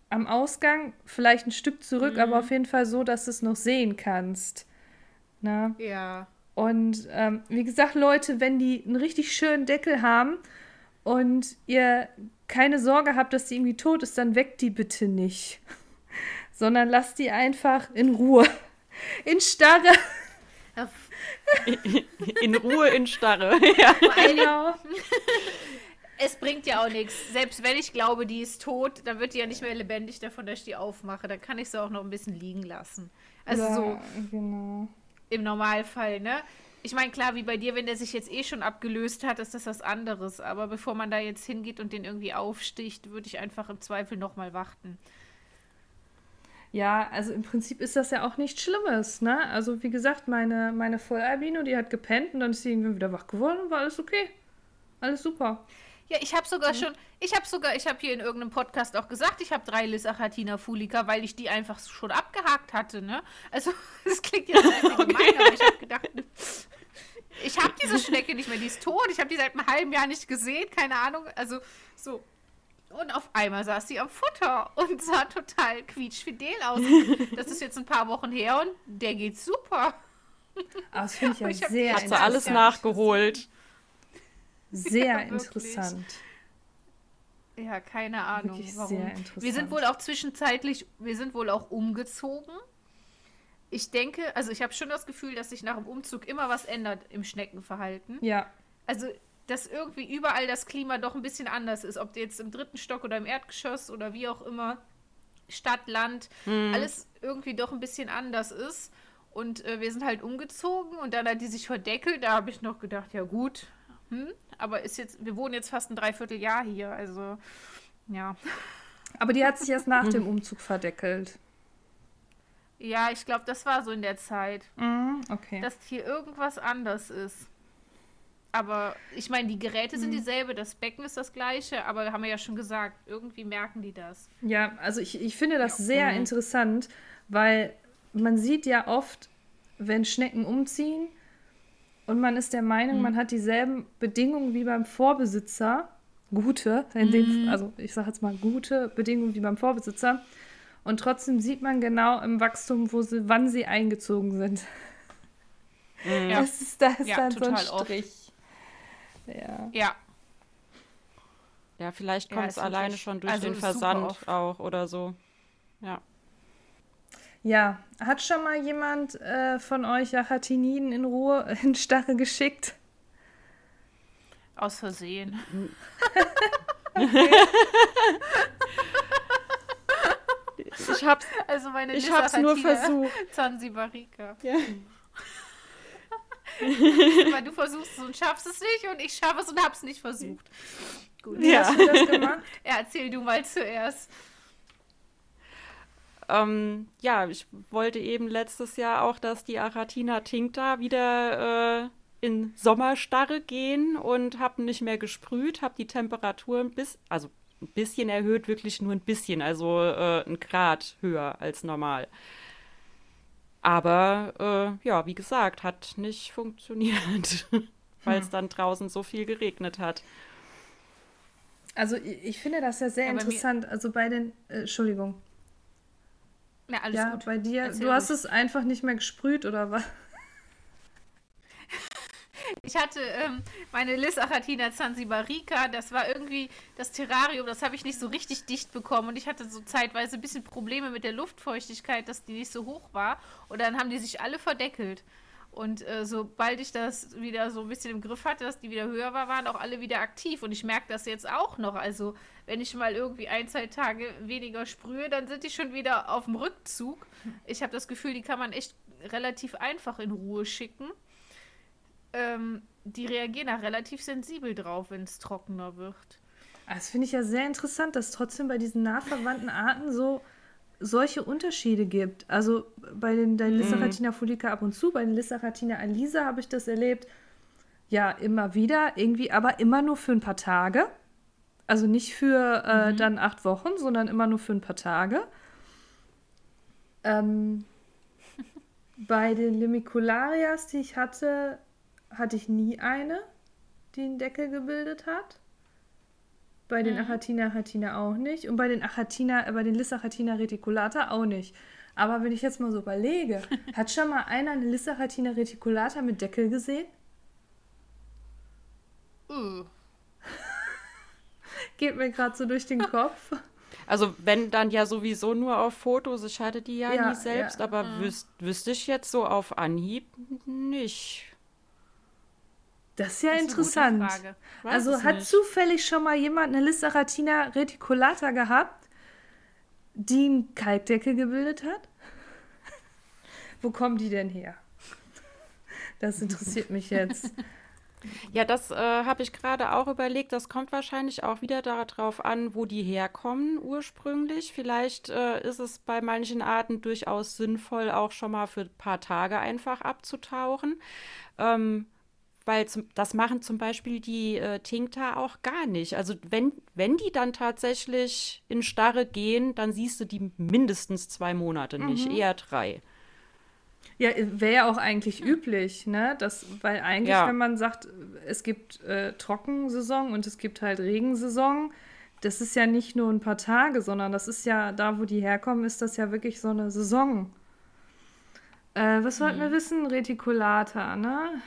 S1: am Ausgang, vielleicht ein Stück zurück, mhm. aber auf jeden Fall so, dass du es noch sehen kannst. Ne?
S3: Ja.
S1: Und ähm, wie gesagt, Leute, wenn die einen richtig schönen Deckel haben und ihr keine Sorge habt, dass die irgendwie tot ist, dann weckt die bitte nicht. [laughs] Sondern lasst die einfach in Ruhe. In Starre. [laughs]
S2: In Ruhe, in Starre. [laughs] Ja.
S3: Genau. Es bringt ja auch nichts. Selbst wenn ich glaube, die ist tot, dann wird die ja nicht mehr lebendig davon, dass ich die aufmache. Dann kann ich sie auch noch ein bisschen liegen lassen. Also ja, so. Genau. Im Normalfall, ne? Ich meine, klar, wie bei dir, wenn der sich jetzt eh schon abgelöst hat, ist das was anderes. Aber bevor man da jetzt hingeht und den irgendwie aufsticht, würde ich einfach im Zweifel nochmal warten.
S1: Ja, also im Prinzip ist das ja auch nichts Schlimmes, ne? Also wie gesagt, meine, meine Vollalbino, die hat gepennt und dann ist sie irgendwann wieder wach geworden und war alles okay. Alles super.
S3: Ja, ich habe sogar mhm. schon, ich habe sogar, ich habe hier in irgendeinem Podcast auch gesagt, ich habe drei Lysachatina fulica, weil ich die einfach schon abgehakt hatte, ne? Also, [laughs] das klingt jetzt einfach [laughs] okay. gemein, aber ich habe gedacht, ich habe diese Schnecke nicht mehr, die ist tot, ich habe die seit einem halben Jahr nicht gesehen, keine Ahnung, also so. Und auf einmal saß sie am Futter und sah total quietschfidel aus. Das ist jetzt ein paar Wochen her und der geht super.
S1: Aber das finde ich ja [laughs] ich sehr
S2: Hat sie alles nachgeholt.
S1: Sehr ja, interessant.
S3: Ja, keine Ahnung. Wirklich warum. Sehr interessant. Wir sind wohl auch zwischenzeitlich, wir sind wohl auch umgezogen. Ich denke, also ich habe schon das Gefühl, dass sich nach dem Umzug immer was ändert im Schneckenverhalten.
S1: Ja.
S3: Also, dass irgendwie überall das Klima doch ein bisschen anders ist. Ob jetzt im dritten Stock oder im Erdgeschoss oder wie auch immer, Stadt, Land, mhm. alles irgendwie doch ein bisschen anders ist. Und äh, wir sind halt umgezogen und dann hat die sich verdeckelt. Da habe ich noch gedacht, ja gut, hm, aber ist jetzt, wir wohnen jetzt fast ein Dreivierteljahr hier, also ja. [laughs]
S1: Aber die hat sich erst nach dem Umzug verdeckelt.
S3: Ja, ich glaube, das war so in der Zeit.
S1: Mm, okay.
S3: Dass hier irgendwas anders ist. Aber ich meine, die Geräte sind mhm. dieselbe, das Becken ist das gleiche, aber haben wir ja schon gesagt, irgendwie merken die das.
S1: Ja, also ich, ich finde das ja. sehr mhm. interessant, weil man sieht ja oft, wenn Schnecken umziehen, und man ist der Meinung, mhm. man hat dieselben Bedingungen wie beim Vorbesitzer. Gute, dem, mhm. also ich sage jetzt mal gute Bedingungen wie beim Vorbesitzer. Und trotzdem sieht man genau im Wachstum, wo sie, wann sie eingezogen sind. Ja. Das ist, das ist ja, dann so ein Strich.
S3: Ja. ja.
S2: Ja, vielleicht kommt ja, es alleine schon durch also den Versand auch oder so. Ja.
S1: Ja, hat schon mal jemand äh, von euch Achatiniden in Ruhe [laughs] in Starre geschickt?
S3: Aus Versehen. [laughs]
S2: ich hab's,
S3: also meine
S2: ich hab's nur versucht.
S3: Zanzibarika. Ja. [laughs] Weil du versuchst es und schaffst es nicht und ich schaffe es und hab's nicht versucht.
S1: Gut. Wie ja. hast du das gemacht? [laughs]
S3: Ja, erzähl du mal zuerst.
S2: Ähm, ja, ich wollte eben letztes Jahr auch, dass die Aratina Tincta wieder äh, in Sommerstarre gehen und habe nicht mehr gesprüht, habe die Temperatur ein bisschen, also ein bisschen erhöht, wirklich nur ein bisschen, also äh, ein Grad höher als normal. Aber äh, ja, wie gesagt, hat nicht funktioniert, [laughs] weil es hm. dann draußen so viel geregnet hat.
S1: Also ich finde das ja sehr ja, interessant. Also bei den, äh, Entschuldigung.
S3: Ja, alles ja, gut.
S1: bei dir, Erzähl du hast es einfach nicht mehr gesprüht, oder was? [laughs]
S3: Ich hatte ähm, meine Lysachatina zanzibarica, das war irgendwie das Terrarium, das habe ich nicht so richtig dicht bekommen und ich hatte so zeitweise ein bisschen Probleme mit der Luftfeuchtigkeit, dass die nicht so hoch war und dann haben die sich alle verdeckelt. Und äh, sobald ich das wieder so ein bisschen im Griff hatte, dass die wieder höher war, waren auch alle wieder aktiv. Und ich merke das jetzt auch noch. Also, wenn ich mal irgendwie ein, zwei Tage weniger sprühe, dann sind die schon wieder auf dem Rückzug. Ich habe das Gefühl, die kann man echt relativ einfach in Ruhe schicken. Ähm, die reagieren da relativ sensibel drauf, wenn es trockener wird.
S1: Das finde ich ja sehr interessant, dass trotzdem bei diesen nah verwandten Arten so solche Unterschiede gibt. Also bei den Lissaratina mhm. fulica ab und zu, bei den Lissaratina alisa habe ich das erlebt. Ja, immer wieder, irgendwie, aber immer nur für ein paar Tage. Also nicht für äh, mhm. dann acht Wochen, sondern immer nur für ein paar Tage. Ähm, [laughs] bei den Limicularias, die ich hatte, hatte ich nie eine, die einen Deckel gebildet hat. Bei den mhm. Achatina Achatina auch nicht. Und bei den Achatina, äh, bei den Lissachatina reticulata auch nicht. Aber wenn ich jetzt mal so überlege, [laughs] hat schon mal einer eine Lissachatina reticulata mit Deckel gesehen? Uh. [laughs] Geht mir gerade so durch den Kopf. [laughs]
S2: Also wenn dann ja sowieso nur auf Fotos, ich hatte die ja, ja nie selbst, ja. aber mhm. wüs wüsste ich jetzt so auf Anhieb nicht.
S1: Das ist ja das ist interessant. Also hat nicht. zufällig schon mal jemand eine Lissaratina reticulata gehabt, die einen Kalkdeckel gebildet hat? [laughs] Wo kommen die denn her? Das interessiert mich jetzt.
S2: Ja, das äh, habe ich gerade auch überlegt. Das kommt wahrscheinlich auch wieder darauf an, wo die herkommen ursprünglich. Vielleicht äh, ist es bei manchen Arten durchaus sinnvoll, auch schon mal für ein paar Tage einfach abzutauchen. Ähm, weil zum, das machen zum Beispiel die äh, Tinkta auch gar nicht. Also wenn, wenn die dann tatsächlich in Starre gehen, dann siehst du die mindestens zwei Monate nicht, mhm. eher drei.
S1: Ja, wäre ja auch eigentlich üblich, ne? Das, weil eigentlich, ja. wenn man sagt, es gibt äh, Trockensaison und es gibt halt Regensaison, das ist ja nicht nur ein paar Tage, sondern das ist ja, da wo die herkommen, ist das ja wirklich so eine Saison. Äh, was wollten wir mhm. wissen? Reticulata, ne?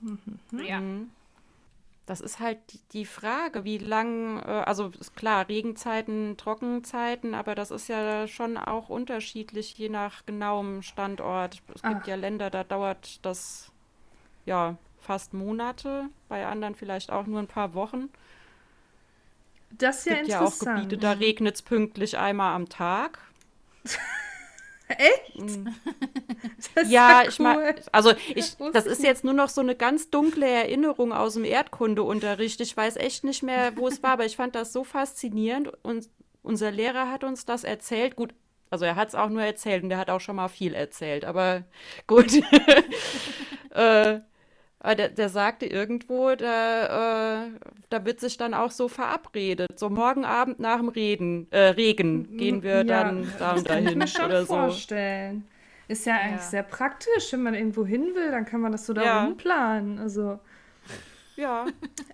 S2: Mhm. Ja. Das ist halt die Frage, wie lang, äh, also ist klar, Regenzeiten, Trockenzeiten, aber das ist ja schon auch unterschiedlich, je nach genauem Standort. Es gibt Ach. ja Länder, da dauert das ja fast Monate, bei anderen vielleicht auch nur ein paar Wochen. Das ist ja es gibt interessant. ja auch Gebiete, da regnet es pünktlich einmal am Tag. [laughs] Echt? Mm. ja, cool. ich meine, also ich, das ist jetzt nur noch so eine ganz dunkle Erinnerung aus dem Erdkundeunterricht. Ich weiß echt nicht mehr, wo es war, aber ich fand das so faszinierend und unser Lehrer hat uns das erzählt. Gut, also er hat es auch nur erzählt und der hat auch schon mal viel erzählt, aber gut. [laughs] äh, der, der sagte irgendwo, da, äh, da wird sich dann auch so verabredet. So morgen Abend nach dem Reden, äh, Regen gehen wir ja, dann da und dahin. Das kann ich mir schon
S1: oder vorstellen. So. Ist ja eigentlich ja. sehr praktisch, wenn man irgendwo hin will, dann kann man das so da ja. umplanen. Also. Ja.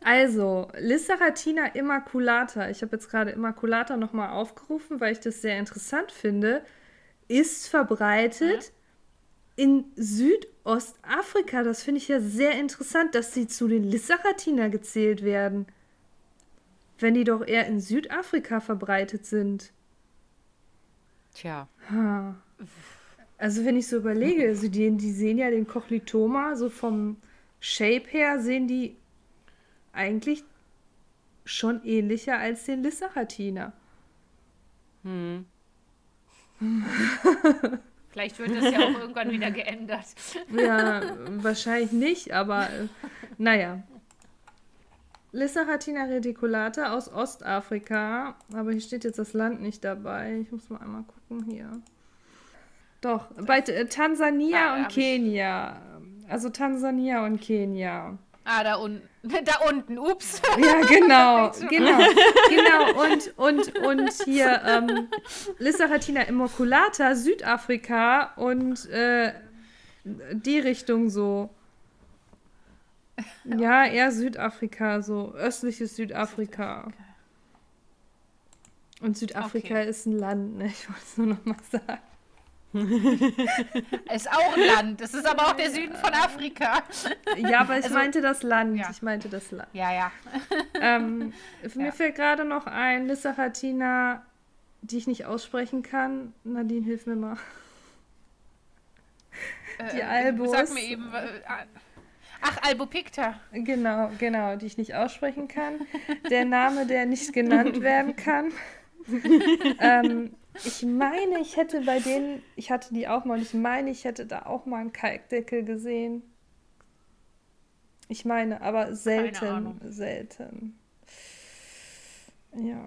S1: Also, Lissaratina immaculata, ich habe jetzt gerade Immaculata nochmal aufgerufen, weil ich das sehr interessant finde, ist verbreitet in Südostafrika. Das finde ich ja sehr interessant, dass sie zu den Lissaratina gezählt werden. Wenn die doch eher in Südafrika verbreitet sind. Tja. Ha. Also wenn ich so überlege, [laughs] also die, die sehen ja den Cochlitoma so vom Shape her, sehen die eigentlich schon ähnlicher als den Lissaratina. Hm. [laughs]
S3: Vielleicht wird das ja auch irgendwann wieder geändert. [laughs]
S1: Ja, wahrscheinlich nicht, aber äh, naja. Lissaratina reticulata aus Ostafrika. Aber hier steht jetzt das Land nicht dabei. Ich muss mal einmal gucken hier. Doch, bei äh, Tansania ah, und Kenia. Also Tansania und Kenia.
S3: Ah, da unten. [laughs] Da unten, ups.
S1: Ja, [laughs] genau, genau, [laughs] genau. Und, und, und hier ähm, Lissaratina immaculata, Südafrika und äh, die Richtung so. Ja, eher Südafrika, so östliches Südafrika. Und Südafrika okay. ist ein Land, ne? Ich wollte es nur noch mal sagen. [laughs]
S3: ist auch ein Land. Das ist aber auch der Süden von Afrika.
S1: Ja, aber ich also, meinte das Land. Ja. Ich meinte das Land.
S3: Ja, ja.
S1: Ähm, [laughs] mir ja. fällt gerade noch ein, Lissaratina, die ich nicht aussprechen kann. Nadine, hilf mir mal.
S3: Die äh, Albus. Sag mir eben. Äh, ach, Albopicta.
S1: Genau, genau, die ich nicht aussprechen kann. Der Name, der nicht genannt werden kann. [laughs] ähm, ich meine, ich hätte bei denen, ich hatte die auch mal, und ich meine, ich hätte da auch mal einen Kalkdeckel gesehen. Ich meine, aber selten, selten. Ja.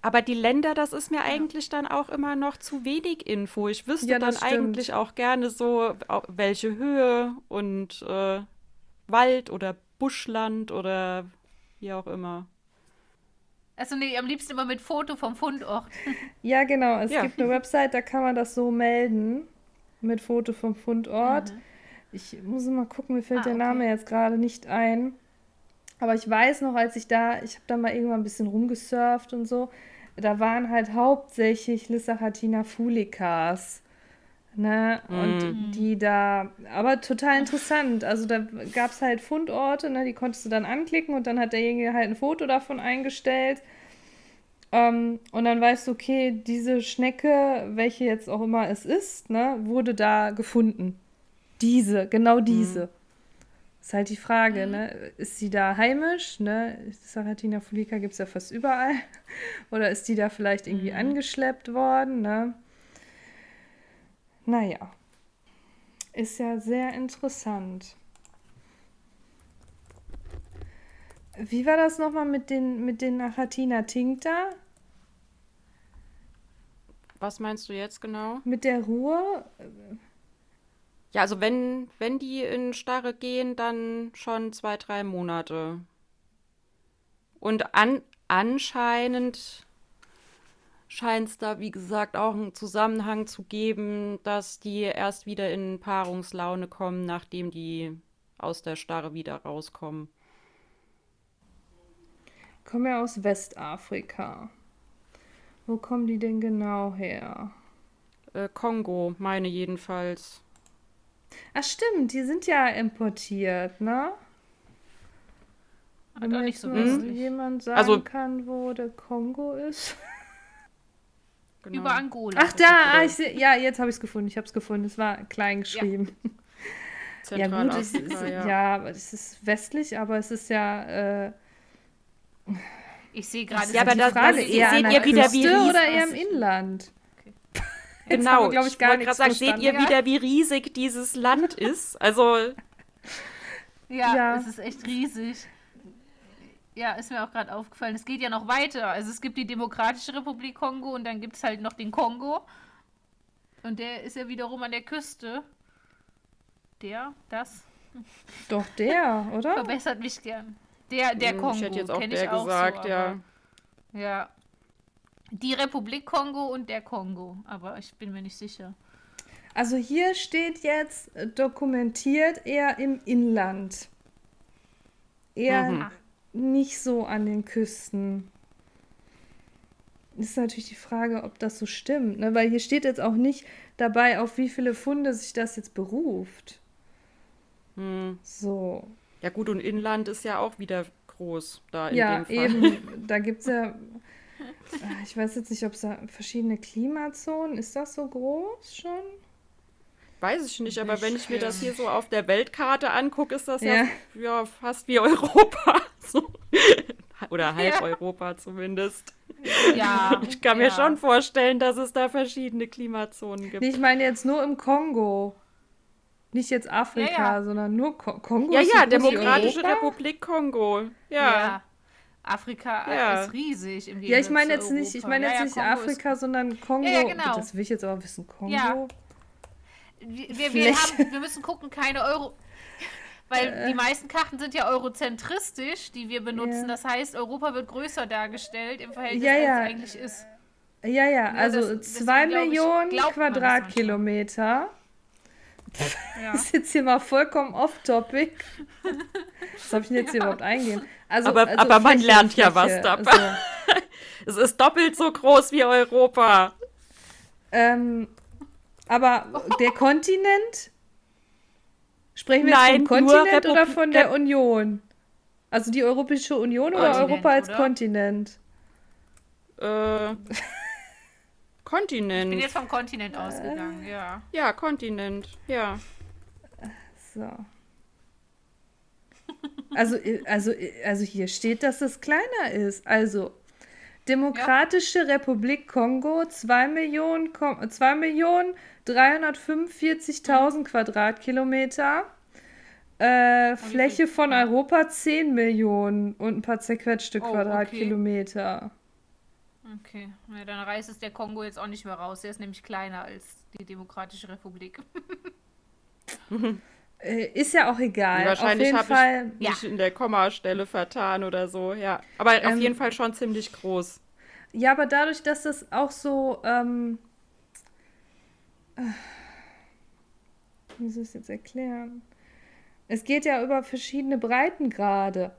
S2: Aber die Länder, das ist mir ja. eigentlich dann auch immer noch zu wenig Info. Ich wüsste ja, dann stimmt. eigentlich auch gerne so, welche Höhe und äh, Wald oder Buschland oder wie auch immer.
S3: Also nee, am liebsten immer mit Foto vom Fundort. [laughs]
S1: Ja, genau. Es ja. gibt eine Website, da kann man das so melden. Mit Foto vom Fundort. Mhm. Ich muss mal gucken, mir fällt ah, der Name jetzt gerade nicht ein. Aber ich weiß noch, als ich da, ich habe da mal irgendwann ein bisschen rumgesurft und so, da waren halt hauptsächlich Lissachatina fulicas. Ne? Und mm. die da, aber total interessant. Also da gab es halt Fundorte, ne? die konntest du dann anklicken und dann hat derjenige halt ein Foto davon eingestellt. Ähm, und dann weißt du, okay, diese Schnecke, welche jetzt auch immer es ist, ne, wurde da gefunden. Diese, genau mhm. diese. Mm. Ist halt die Frage, mhm. ne? Ist sie da heimisch? Ne? Saratina fulica gibt es ja fast überall. [laughs] Oder ist die da vielleicht irgendwie mhm. angeschleppt worden? Ne? Naja. Ist ja sehr interessant. Wie war das nochmal mit den, mit den Achatina tincta?
S2: Was meinst du jetzt genau?
S1: Mit der Ruhe?
S2: Ja, also wenn, wenn die in Starre gehen, dann schon zwei, drei Monate. Und an, anscheinend scheint es da, wie gesagt, auch einen Zusammenhang zu geben, dass die erst wieder in Paarungslaune kommen, nachdem die aus der Starre wieder rauskommen.
S1: Kommen ja aus Westafrika. Wo kommen die denn genau her?
S2: Äh, Kongo, meine jedenfalls.
S1: Ach stimmt, die sind ja importiert, ne? Wenn mir nicht so jemand sagen also, kann, wo der Kongo ist. [laughs]
S3: Genau. Über Angola.
S1: Ach da, ah, ich seh, ja, jetzt habe ich es gefunden. Ich habe es gefunden. Es war klein geschrieben. [laughs] Ja, ja gut, es ist, ja. ja, es ist westlich, aber es ist ja. Äh,
S3: ich sehe gerade.
S1: Ja, aber die Frage das, eher seht ihr wieder wie oder eher im Inland?
S2: Genau, glaube ich, gar nicht. Sagen, seht ihr wieder, wie riesig dieses Land [laughs] ist? Also.
S3: Ja, ja, es ist echt riesig. Ja, ist mir auch gerade aufgefallen. Es geht ja noch weiter. Also es gibt die Demokratische Republik Kongo und dann gibt es halt noch den Kongo. Und der ist ja wiederum an der Küste. Der, das.
S1: Doch der, [laughs] oder?
S3: Verbessert mich gern. Der, der hm, Kongo. Ich hätte jetzt auch der auch gesagt, so, ja. Ja, die Republik Kongo und der Kongo, aber ich bin mir nicht sicher.
S1: Also hier steht jetzt dokumentiert eher im Inland. Eher mhm. Nicht so an den Küsten. Ist natürlich die Frage, ob das so stimmt, ne? weil hier steht jetzt auch nicht dabei, auf wie viele Funde sich das jetzt beruft.
S2: Mhm.
S1: So.
S2: Ja gut, und Inland ist ja auch wieder groß da in
S1: ja,
S2: dem Fall.
S1: eben. [laughs] Da gibt es ja Ah, ich weiß jetzt nicht, ob es da verschiedene Klimazonen, ist das so groß schon?
S2: Weiß ich nicht, aber wenn ich mir das hier so auf der Weltkarte angucke, ist das ja, ja, ja fast wie Europa. So. [laughs] Oder halb ja. Europa zumindest. Ja. [laughs] Ich kann mir schon vorstellen, dass es da verschiedene Klimazonen gibt.
S1: Ich meine jetzt nur im Kongo. Nicht jetzt Afrika, sondern nur Ko Kongo.
S2: Ja, ja, Demokratische Republik Kongo. ja.
S3: Afrika ja. ist riesig
S1: im Ja, ich meine jetzt nicht, ich meine jetzt ja, nicht Afrika, sondern Kongo. Ja, genau. Das will ich jetzt aber wissen. Kongo. Ja.
S3: Wir, wir, wir, haben, wir müssen gucken, keine Euro. Weil äh. die meisten Karten sind ja eurozentristisch, die wir benutzen. Das heißt, Europa wird größer darstellt im Verhältnis, als es eigentlich ist.
S1: Ja, ja, also das, zwei Millionen ich, Quadratkilometer. Ja. Das [laughs] ist jetzt hier mal vollkommen off-topic. Was habe ich denn jetzt hier überhaupt eingehen?
S2: Also, aber, also aber man lernt Fläche, ja was dabei. Also, [laughs] es ist doppelt so groß wie Europa.
S1: Ähm, aber der [laughs] Kontinent? Sprechen wir Nein, jetzt vom Kontinent oder von der Union? Also die Europäische Union Kontinent, oder Europa als oder? Kontinent?
S2: Äh, Kontinent. Ich
S3: bin jetzt vom Kontinent ausgegangen, ja.
S2: Ja, Kontinent, ja.
S1: So. Also, also, also hier steht, dass es kleiner ist. Also, Demokratische ja. Republik Kongo, 2 Millionen, 2 Millionen 345.000 mhm. Quadratkilometer. Äh, Fläche von Europa 10 Millionen und ein paar zerquetschte oh, Quadratkilometer.
S3: Okay, ja, dann reißt es der Kongo jetzt auch nicht mehr raus. Der ist nämlich kleiner als die Demokratische Republik. [laughs]
S1: Äh, ist ja auch egal.
S2: Wahrscheinlich habe ich mich ja. in der Kommastelle vertan oder so, ja. Aber ähm, auf jeden Fall schon ziemlich groß.
S1: Ja, aber dadurch, dass das auch so, ähm, äh, wie soll ich es jetzt erklären? Es geht ja über verschiedene Breitengrade.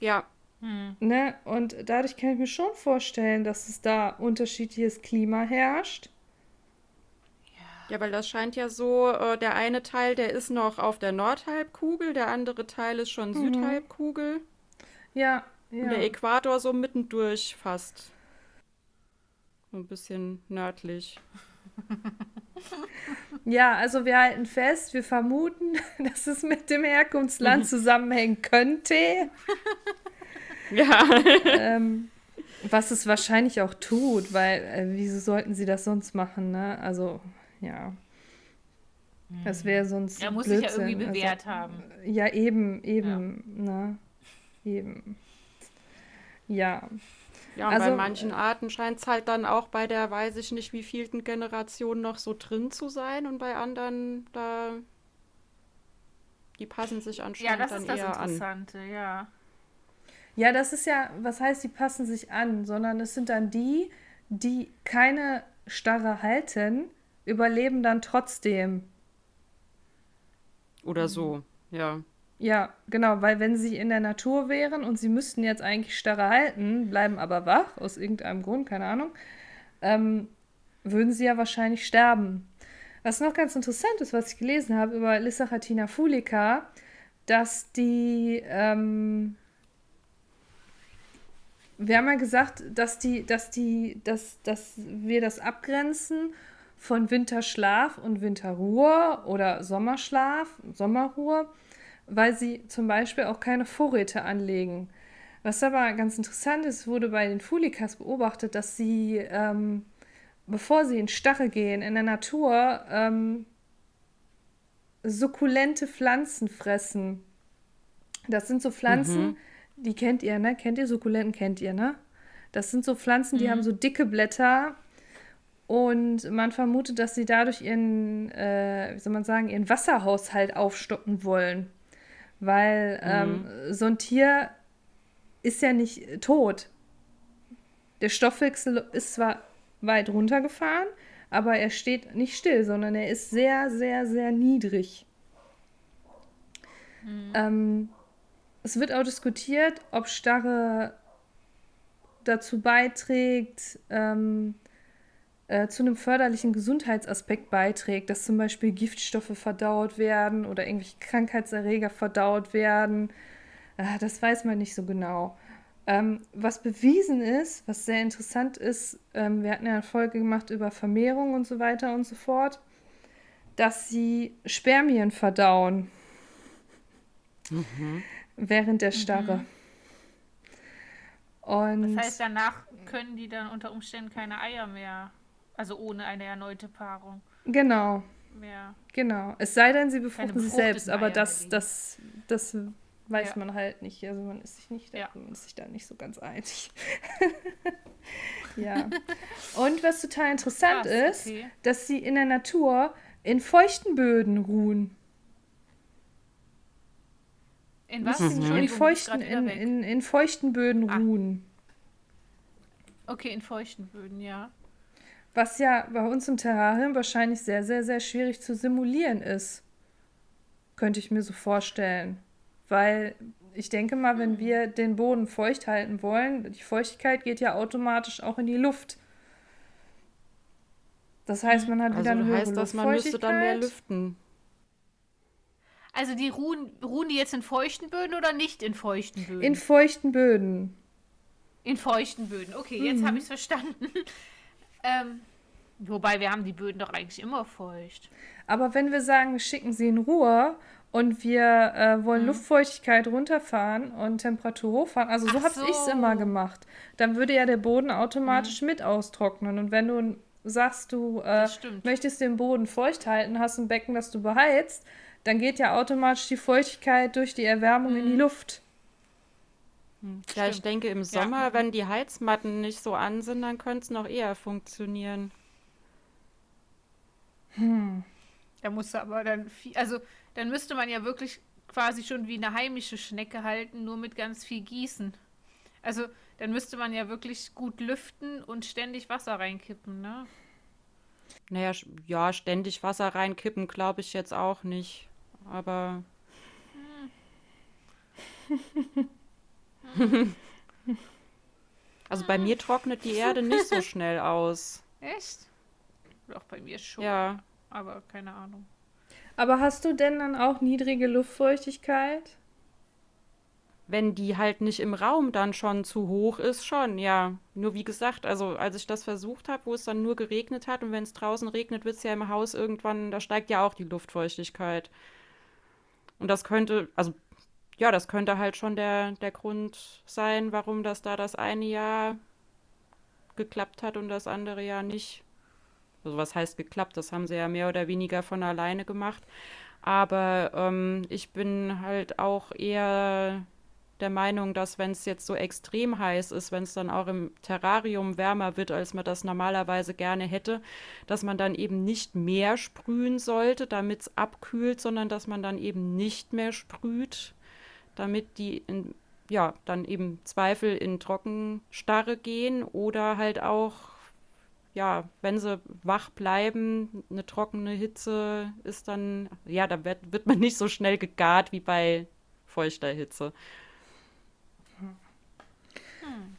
S2: Ja.
S1: Hm. Ne? Und dadurch kann ich mir schon vorstellen, dass es da unterschiedliches Klima herrscht.
S2: Ja, weil das scheint ja so, äh, der eine Teil, der ist noch auf der Nordhalbkugel, der andere Teil ist schon mhm. Südhalbkugel.
S1: Ja, ja.
S2: Und der Äquator so mittendurch fast. So ein bisschen nördlich. [laughs]
S1: Ja, also wir halten fest, wir vermuten, [laughs] dass es mit dem Herkunftsland [laughs] zusammenhängen könnte.
S2: Ja.
S1: ähm, was es wahrscheinlich auch tut, weil äh, wieso sollten sie das sonst machen, ne? Also, ja. Das wäre sonst.
S3: Er muss Blödsinn. sich ja irgendwie also, bewährt also, haben.
S1: Ja, eben, eben, ja. ne? Eben. Ja.
S2: Ja, und also, bei manchen Arten scheint es halt dann auch bei der, weiß ich nicht, wie vielten Generation noch so drin zu sein und bei anderen, da, die passen sich anscheinend ja, das dann ist das eher Interessante,
S3: an. Ja.
S1: ja, das ist ja, was heißt, die passen sich an, sondern es sind dann die, die keine Starre halten, überleben dann trotzdem.
S2: Oder so, ja.
S1: Ja, genau, weil wenn sie in der Natur wären und sie müssten jetzt eigentlich starre halten, bleiben aber wach, aus irgendeinem Grund, keine Ahnung, ähm, würden sie ja wahrscheinlich sterben. Was noch ganz interessant ist, was ich gelesen habe über Lissachatina fulica, dass die, ähm, wir haben ja gesagt, dass die, dass die, dass, dass wir das abgrenzen von Winterschlaf und Winterruhe oder Sommerschlaf, Sommerruhe weil sie zum Beispiel auch keine Vorräte anlegen. Was aber ganz interessant ist, wurde bei den Fulikas beobachtet, dass sie, ähm, bevor sie in Stache gehen, in der Natur ähm, sukkulente Pflanzen fressen. Das sind so Pflanzen, mhm. die kennt ihr, ne? Kennt ihr Sukkulenten? Kennt ihr, ne? Das sind so Pflanzen, die mhm. haben so dicke Blätter und man vermutet, dass sie dadurch ihren, äh, wie soll man sagen, ihren Wasserhaushalt aufstocken wollen. Weil ähm, mhm. so ein Tier ist ja nicht tot. Der Stoffwechsel ist zwar weit runtergefahren, aber er steht nicht still, sondern er ist sehr, sehr, sehr niedrig. Mhm. Ähm, es wird auch diskutiert, ob Starre dazu beiträgt, ähm, äh, zu einem förderlichen Gesundheitsaspekt beiträgt, dass zum Beispiel Giftstoffe verdaut werden oder irgendwelche Krankheitserreger verdaut werden. Äh, das weiß man nicht so genau. Ähm, was bewiesen ist, was sehr interessant ist, ähm, wir hatten ja eine Folge gemacht über Vermehrung und so weiter und so fort, dass sie Spermien verdauen mhm. während der Starre. Mhm.
S3: Und das heißt, danach können die dann unter Umständen keine Eier mehr also ohne eine erneute Paarung.
S1: Genau. Ja. Genau. Es sei denn, sie befruchten sich selbst, aber das, das, das weiß ja. man halt nicht. Also man ist sich nicht, ja. man ist sich da nicht so ganz einig. [laughs] ja. Und was total interessant Krass, ist, dass sie in der Natur in feuchten Böden ruhen.
S3: In was? Mhm.
S1: In, feuchten, in, in, in, feuchten Böden ah. ruhen.
S3: Okay, in feuchten Böden, ja.
S1: Was ja bei uns im Terrarium wahrscheinlich sehr, sehr, sehr schwierig zu simulieren ist. Könnte ich mir so vorstellen. Weil ich denke mal, wenn wir den Boden feucht halten wollen, die Feuchtigkeit geht ja automatisch auch in die Luft. Das heißt, man hat also wieder eine höhere heißt, dass man müsste dann mehr lüften.
S3: Also die ruhen, ruhen die jetzt in feuchten Böden oder nicht in feuchten Böden?
S1: In feuchten Böden.
S3: In feuchten Böden. Okay, jetzt mhm. habe ich es verstanden. Ähm, wobei wir haben die Böden doch eigentlich immer feucht.
S1: Aber wenn wir sagen, wir schicken sie in Ruhe und wir äh, wollen mhm. Luftfeuchtigkeit runterfahren und Temperatur hochfahren, also so habe so. ich es immer gemacht, dann würde ja der Boden automatisch mhm. mit austrocknen. Und wenn du sagst, du äh, möchtest den Boden feucht halten, hast ein Becken, das du beheizt, dann geht ja automatisch die Feuchtigkeit durch die Erwärmung mhm. in die mhm. Luft.
S2: Hm. Ja, ich denke, im Sommer, ja. wenn die Heizmatten nicht so an sind, dann könnte es noch eher funktionieren.
S3: Hm. Da musste aber dann viel, also dann müsste man ja wirklich quasi schon wie eine heimische Schnecke halten, nur mit ganz viel Gießen. Also dann müsste man ja wirklich gut lüften und ständig Wasser reinkippen, ne?
S2: Naja, ja, ständig Wasser reinkippen glaube ich jetzt auch nicht. Aber. Hm. [laughs] [laughs] also bei mir trocknet die Erde nicht so schnell aus.
S3: Echt? Doch, bei mir schon.
S2: Ja.
S3: Aber keine Ahnung.
S1: Aber hast du denn dann auch niedrige Luftfeuchtigkeit?
S2: Wenn die halt nicht im Raum dann schon zu hoch ist, schon, ja. Nur wie gesagt, also als ich das versucht habe, wo es dann nur geregnet hat und wenn es draußen regnet, wird es ja im Haus irgendwann, da steigt ja auch die Luftfeuchtigkeit. Und das könnte, also ja, das könnte halt schon der, der Grund sein, warum das da das eine Jahr geklappt hat und das andere Jahr nicht. Also was heißt geklappt? Das haben sie ja mehr oder weniger von alleine gemacht. Aber ähm, ich bin halt auch eher der Meinung, dass wenn es jetzt so extrem heiß ist, wenn es dann auch im Terrarium wärmer wird, als man das normalerweise gerne hätte, dass man dann eben nicht mehr sprühen sollte, damit es abkühlt, sondern dass man dann eben nicht mehr sprüht, damit die in, ja dann eben Zweifel in Trockenstarre gehen oder halt auch ja, wenn sie wach bleiben, eine trockene Hitze ist dann, ja, da wird, wird man nicht so schnell gegart wie bei feuchter Hitze.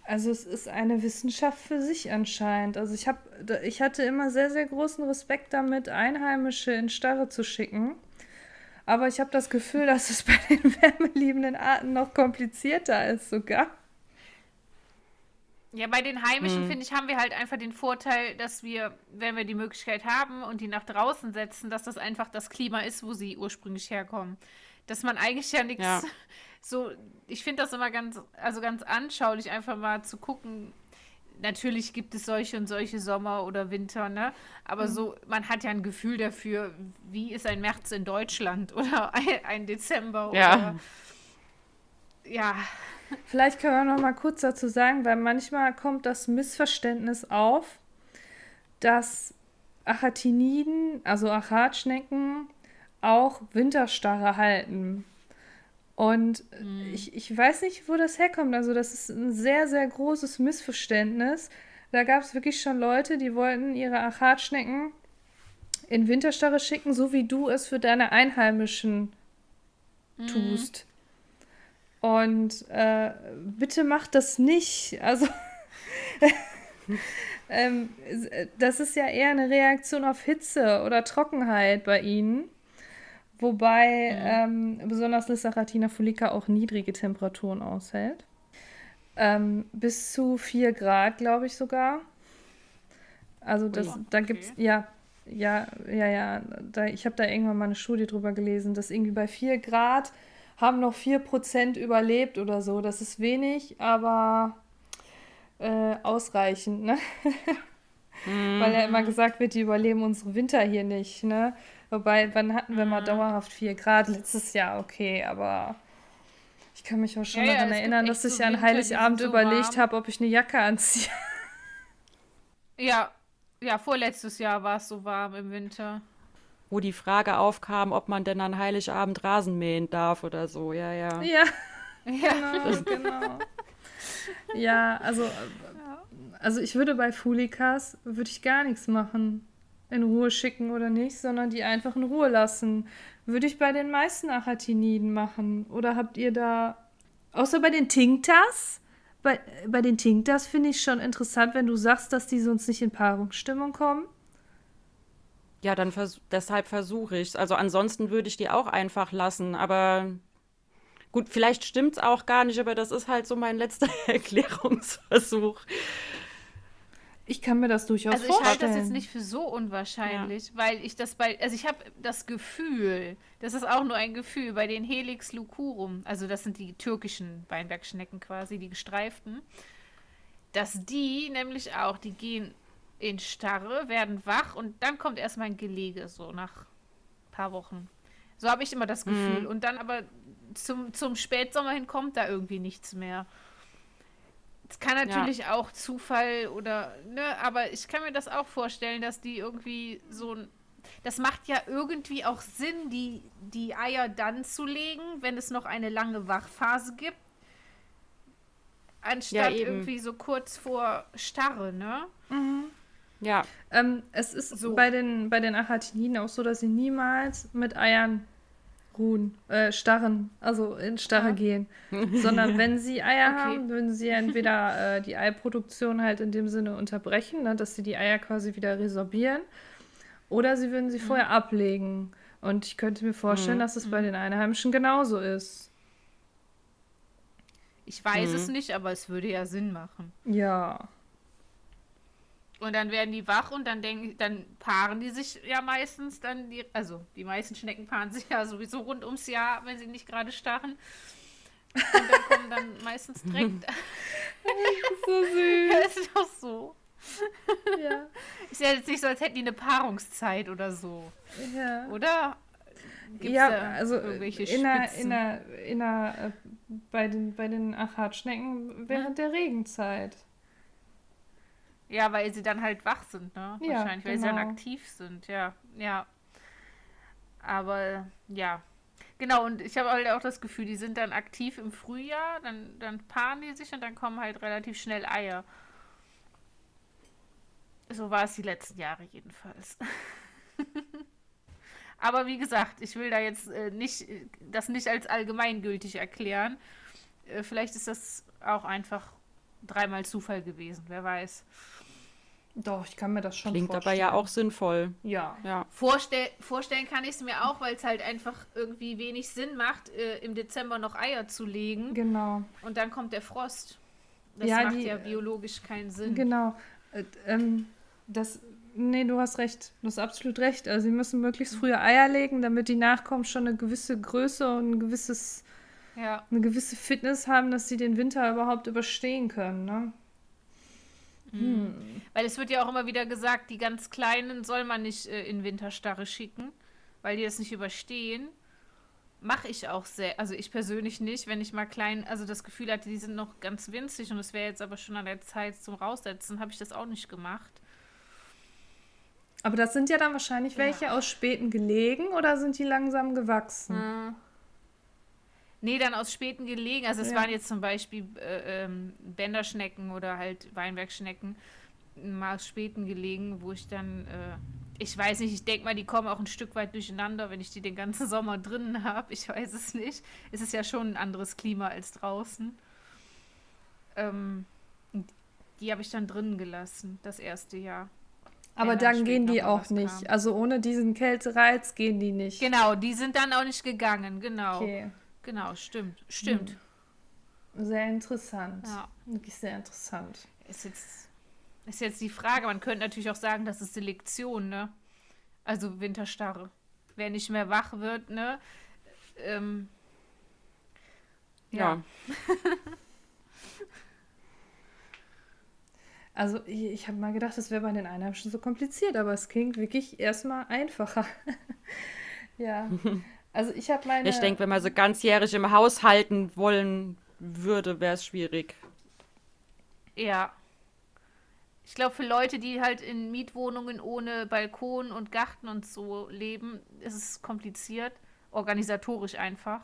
S1: Also es ist eine Wissenschaft für sich anscheinend. Also ich habe, ich hatte immer sehr, sehr großen Respekt damit, Einheimische in Starre zu schicken. Aber ich habe das Gefühl, dass es bei den [laughs] wärmeliebenden Arten noch komplizierter ist sogar.
S3: Ja, bei den heimischen, hm. finde ich, haben wir halt einfach den Vorteil, dass wir, wenn wir die Möglichkeit haben und die nach draußen setzen, dass das einfach das Klima ist, wo sie ursprünglich herkommen. Dass man eigentlich ja nichts ja. [laughs] so, ich finde das immer ganz, also ganz anschaulich, einfach mal zu gucken. Natürlich gibt es solche und solche Sommer oder Winter, ne? Aber mhm. so, man hat ja ein Gefühl dafür, wie ist ein März in Deutschland [laughs] oder ein, ein Dezember
S2: ja.
S3: oder ja.
S1: Vielleicht können wir noch mal kurz dazu sagen, weil manchmal kommt das Missverständnis auf, dass Achatiniden, also Achatschnecken, auch Winterstarre halten. Und mhm. ich, ich weiß nicht, wo das herkommt. Also, das ist ein sehr, sehr großes Missverständnis. Da gab es wirklich schon Leute, die wollten ihre Achatschnecken in Winterstarre schicken, so wie du es für deine Einheimischen mhm. tust. Und äh, bitte macht das nicht. Also, [laughs] ähm, das ist ja eher eine Reaktion auf Hitze oder Trockenheit bei ihnen. Wobei mhm. ähm, besonders Lissaratina fulica auch niedrige Temperaturen aushält. Ähm, bis zu 4 Grad, glaube ich sogar. Also das, oh, da gibt es, ja, ja, ja, ja, da, ich habe da irgendwann mal eine Studie drüber gelesen, dass irgendwie bei 4 Grad haben noch 4% überlebt oder so. Das ist wenig, aber äh, ausreichend, ne? mm. [laughs] Weil ja immer gesagt wird, die überleben unsere Winter hier nicht, ne? Wobei, wann hatten wir mal mhm. dauerhaft 4 Grad? Letztes Jahr, okay, aber ich kann mich auch schon ja, daran ja, erinnern, dass ich so an Heiligabend so überlegt habe, ob ich eine Jacke anziehe. [laughs]
S3: Ja, ja, vorletztes Jahr war es so warm im Winter
S2: wo die Frage aufkam, ob man denn an Heiligabend Rasen mähen darf oder so. Ja, ja.
S1: Ja, [laughs] genau, genau. Ja, also, also ich würde bei Fulikas, würde ich gar nichts machen. In Ruhe schicken oder nicht, sondern die einfach in Ruhe lassen. Würde ich bei den meisten Achatiniden machen. Oder habt ihr da, außer bei den Tinktas, bei, bei den Tinktas finde ich schon interessant, wenn du sagst, dass die sonst nicht in Paarungsstimmung kommen.
S2: Ja, dann vers deshalb versuche ich es. Also ansonsten würde ich die auch einfach lassen. Aber gut, vielleicht stimmt es auch gar nicht, aber das ist halt so mein letzter [laughs] Erklärungsversuch.
S1: Ich kann mir das durchaus
S3: also
S1: vorstellen.
S3: Also ich halte das jetzt nicht für so unwahrscheinlich, ja. weil ich das bei, also ich habe das Gefühl, das ist auch nur ein Gefühl, bei den Helix lucurum, also das sind die türkischen Weinbergschnecken quasi, die gestreiften, dass die nämlich auch, die gehen in Starre, werden wach und dann kommt erstmal ein Gelege, so nach ein paar Wochen. So habe ich immer das Gefühl. Mhm. Und dann aber zum, zum Spätsommer hin kommt da irgendwie nichts mehr. Es kann natürlich ja. auch Zufall oder, ne, aber ich kann mir das auch vorstellen, dass die irgendwie so ein. Das macht ja irgendwie auch Sinn, die, die Eier dann zu legen, wenn es noch eine lange Wachphase gibt. Anstatt ja, irgendwie so kurz vor Starre, ne? Mhm.
S1: Ja. Ähm, es ist so. bei den, bei den Achatiniden auch so, dass sie niemals mit Eiern ruhen, äh, starren, also in Starre ja. gehen. Sondern [laughs] wenn sie Eier okay. haben, würden sie entweder äh, die Eiproduktion halt in dem Sinne unterbrechen, ne, dass sie die Eier quasi wieder resorbieren, oder sie würden sie mhm. vorher ablegen. Und ich könnte mir vorstellen, mhm. dass es bei mhm. den Einheimischen genauso ist.
S3: Ich weiß mhm. es nicht, aber es würde ja Sinn machen.
S1: Ja.
S3: Und dann werden die wach und dann denken, dann paaren die sich ja meistens dann, die, also die meisten Schnecken paaren sich ja sowieso rund ums Jahr, wenn sie nicht gerade starren. Und dann kommen dann [laughs] meistens direkt. das [laughs] ist so süß. [laughs] Das ist doch so. Ja. Ist ja jetzt nicht so, als hätten die eine Paarungszeit oder so. Ja. Oder?
S1: Gibt's ja, also irgendwelche in der, in der, in der, äh, bei den, bei den Achatschnecken während hm? der Regenzeit.
S3: Ja, weil sie dann halt wach sind, ne? Ja, Wahrscheinlich, weil genau. sie dann genau. aktiv sind, ja. Ja. Aber ja. Genau, und ich habe halt auch das Gefühl, die sind dann aktiv im Frühjahr, dann, dann paaren die sich und dann kommen halt relativ schnell Eier. So war es die letzten Jahre jedenfalls. [laughs] Aber wie gesagt, ich will da jetzt äh, nicht das nicht als allgemeingültig erklären. Äh, vielleicht ist das auch einfach dreimal Zufall gewesen, wer weiß.
S1: Doch, ich kann mir das schon
S2: Klingt vorstellen. aber ja auch sinnvoll.
S3: Ja. ja. Vorstell vorstellen kann ich es mir auch, weil es halt einfach irgendwie wenig Sinn macht, äh, im Dezember noch Eier zu legen.
S1: Genau.
S3: Und dann kommt der Frost. Das ja, macht die, ja biologisch keinen Sinn.
S1: Genau. Äh, ähm, das, nee, du hast recht. Du hast absolut recht. Also sie müssen möglichst früher Eier legen, damit die Nachkommen schon eine gewisse Größe und ein gewisses, ja. eine gewisse Fitness haben, dass sie den Winter überhaupt überstehen können. Ne?
S3: Hm. Weil es wird ja auch immer wieder gesagt, die ganz Kleinen soll man nicht äh, in Winterstarre schicken, weil die das nicht überstehen. Mache ich auch sehr, also ich persönlich nicht, wenn ich mal klein, also das Gefühl hatte, die sind noch ganz winzig und es wäre jetzt aber schon an der Zeit zum Raussetzen, habe ich das auch nicht gemacht.
S1: Aber das sind ja dann wahrscheinlich welche ja. aus späten Gelegen oder sind die langsam gewachsen? Hm.
S3: Nee, dann aus späten Gelegen. Also es ja. waren jetzt zum Beispiel äh, ähm, Bänderschnecken oder halt Weinbergschnecken mal aus späten Gelegen, wo ich dann, äh, ich weiß nicht, ich denke mal, die kommen auch ein Stück weit durcheinander, wenn ich die den ganzen [laughs] Sommer drinnen habe. Ich weiß es nicht. Es ist ja schon ein anderes Klima als draußen. Ähm, die habe ich dann drinnen gelassen, das erste Jahr.
S1: Aber dann gehen die auch nicht. Kam. Also ohne diesen Kältereiz gehen die nicht.
S3: Genau, die sind dann auch nicht gegangen, genau. Okay. Genau, stimmt. Stimmt.
S1: Hm. Sehr interessant. Ja. Wirklich sehr interessant.
S3: Ist jetzt, ist jetzt die Frage, man könnte natürlich auch sagen, das ist Selektion, ne? Also Winterstarre. Wer nicht mehr wach wird, ne? Ähm,
S1: ja. ja. [laughs] also ich, ich habe mal gedacht, das wäre bei den Einheimischen so kompliziert, aber es klingt wirklich erstmal einfacher. [laughs] ja. [laughs] Also ich habe meine.
S2: Ich denke, wenn man so ganzjährig im Haus halten wollen würde, wäre es schwierig.
S3: Ja. Ich glaube, für Leute, die halt in Mietwohnungen ohne Balkon und Garten und so leben, ist es kompliziert. Organisatorisch einfach.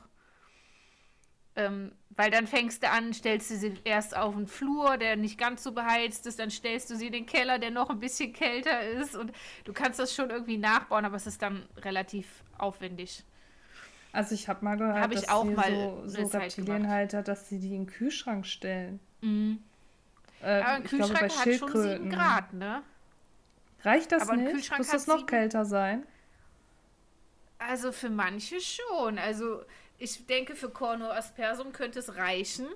S3: Ähm, weil dann fängst du an, stellst du sie erst auf den Flur, der nicht ganz so beheizt ist, dann stellst du sie in den Keller, der noch ein bisschen kälter ist und du kannst das schon irgendwie nachbauen, aber es ist dann relativ aufwendig.
S1: Also ich habe mal gehört, hab dass auch mal so, so Reptilienhalter, dass sie die in den Kühlschrank stellen. Mhm.
S3: Äh, Aber ein Kühlschrank glaube, hat schon 7 Grad, ne?
S1: Reicht das Aber nicht? Muss das noch kälter sein?
S3: Also für manche schon. Also ich denke, für Corno aspersum könnte es reichen.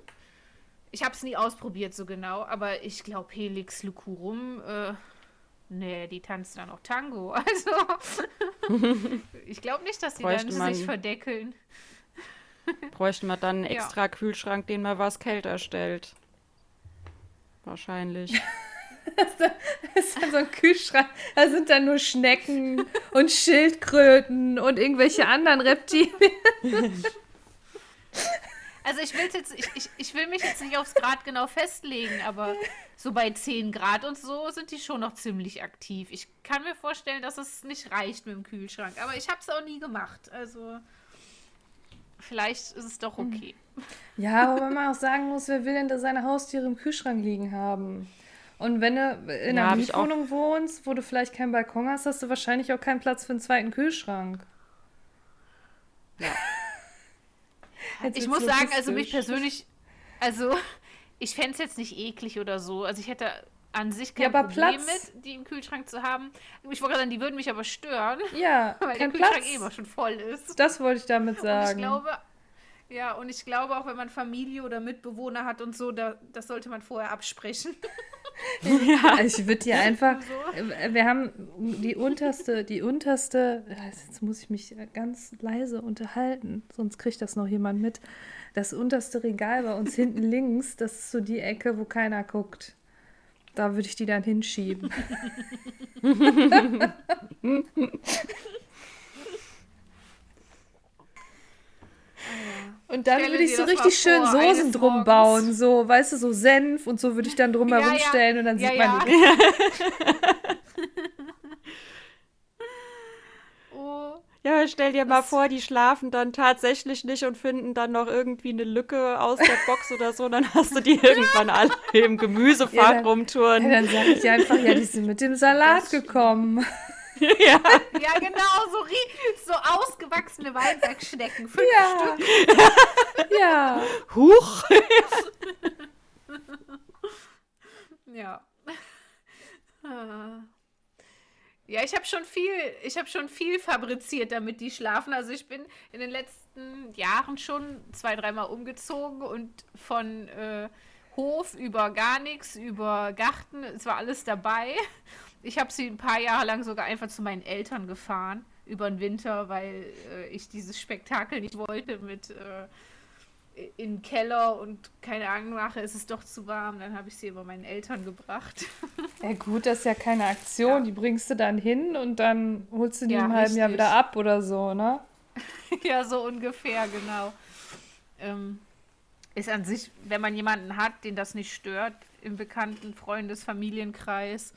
S3: Ich habe es nie ausprobiert so genau, aber ich glaube Helix lucurum äh, Nee, die tanzt dann auch Tango. [laughs] Also, [laughs] ich glaube nicht, dass die Bräuchte dann man, sich verdeckeln.
S2: Bräuchten wir dann einen [laughs] extra ja. Kühlschrank, den man was kälter stellt. Wahrscheinlich.
S1: das ist dann so ein Kühlschrank. Da sind dann nur Schnecken und Schildkröten und irgendwelche anderen Reptilien.
S3: Also ich will jetzt, ich, ich, ich will mich jetzt nicht aufs Grad genau festlegen, aber so bei 10 Grad und so sind die schon noch ziemlich aktiv. Ich kann mir vorstellen, dass es nicht reicht mit dem Kühlschrank, aber ich habe es auch nie gemacht. Also vielleicht ist es doch okay.
S1: Ja, aber man auch sagen muss, wer will denn da seine Haustiere im Kühlschrank liegen haben? Und wenn du in einer ja, Mietwohnung wohnst, wo du vielleicht keinen Balkon hast, hast du wahrscheinlich auch keinen Platz für einen zweiten Kühlschrank.
S3: Ja. Ich muss sagen, also mich persönlich, also ich fände es jetzt nicht eklig oder so. Also ich hätte an sich kein ja, Problem Platz. mit, die im Kühlschrank zu haben. Ich wollte gerade sagen, die würden mich aber stören.
S1: Ja, [laughs]
S3: weil der Kühlschrank Platz. eh immer schon voll ist.
S1: Das wollte ich damit sagen.
S3: Und ich glaube, ja, und ich glaube auch, wenn man Familie oder Mitbewohner hat und so, da, das sollte man vorher absprechen. [laughs]
S1: ja, ich würde dir [laughs] einfach, äh, wir haben die unterste, die unterste, jetzt muss ich mich ganz leise unterhalten, sonst kriegt das noch jemand mit. Das unterste Regal bei uns hinten [laughs] links, das ist so die Ecke, wo keiner guckt. Da würde ich die dann hinschieben. Und dann würde ich so richtig schön Soßen drum bauen, so, weißt du, so Senf und so würde ich dann drum ja, herum stellen und dann ja, sieht man ja. die. [laughs] [laughs]
S2: oh. Ja, stell dir das mal vor, die schlafen dann tatsächlich nicht und finden dann noch irgendwie eine Lücke aus der Box oder so, dann hast du die [laughs] irgendwann alle im Gemüsefach ja, dann, rumtouren.
S1: Ja, dann sag ich einfach, ja, die sind mit dem Salat gekommen. [laughs]
S3: Ja. ja, genau, so, so ausgewachsene Weinbergschnecken. Fünf ja. Stück. [laughs]
S1: Ja.
S2: Huch. [laughs]
S3: ja. Ja, ich habe schon viel, ich habe schon viel fabriziert, damit die schlafen. Also ich bin in den letzten Jahren schon zwei, dreimal umgezogen und von äh, Hof über gar nichts, über Garten, es war alles dabei. Ich habe sie ein paar Jahre lang sogar einfach zu meinen Eltern gefahren über den Winter, weil äh, ich dieses Spektakel nicht wollte mit äh, in den Keller und keine Ahnung, ist es doch zu warm. Dann habe ich sie über meinen Eltern gebracht.
S1: Ja gut, das ist ja keine Aktion. Ja. Die bringst du dann hin und dann holst du die ja, im halben richtig. Jahr wieder ab oder so, ne? [laughs]
S3: ja, so ungefähr, genau. Ähm, ist an sich, wenn man jemanden hat, den das nicht stört, im bekannten Freundes-, Familienkreis,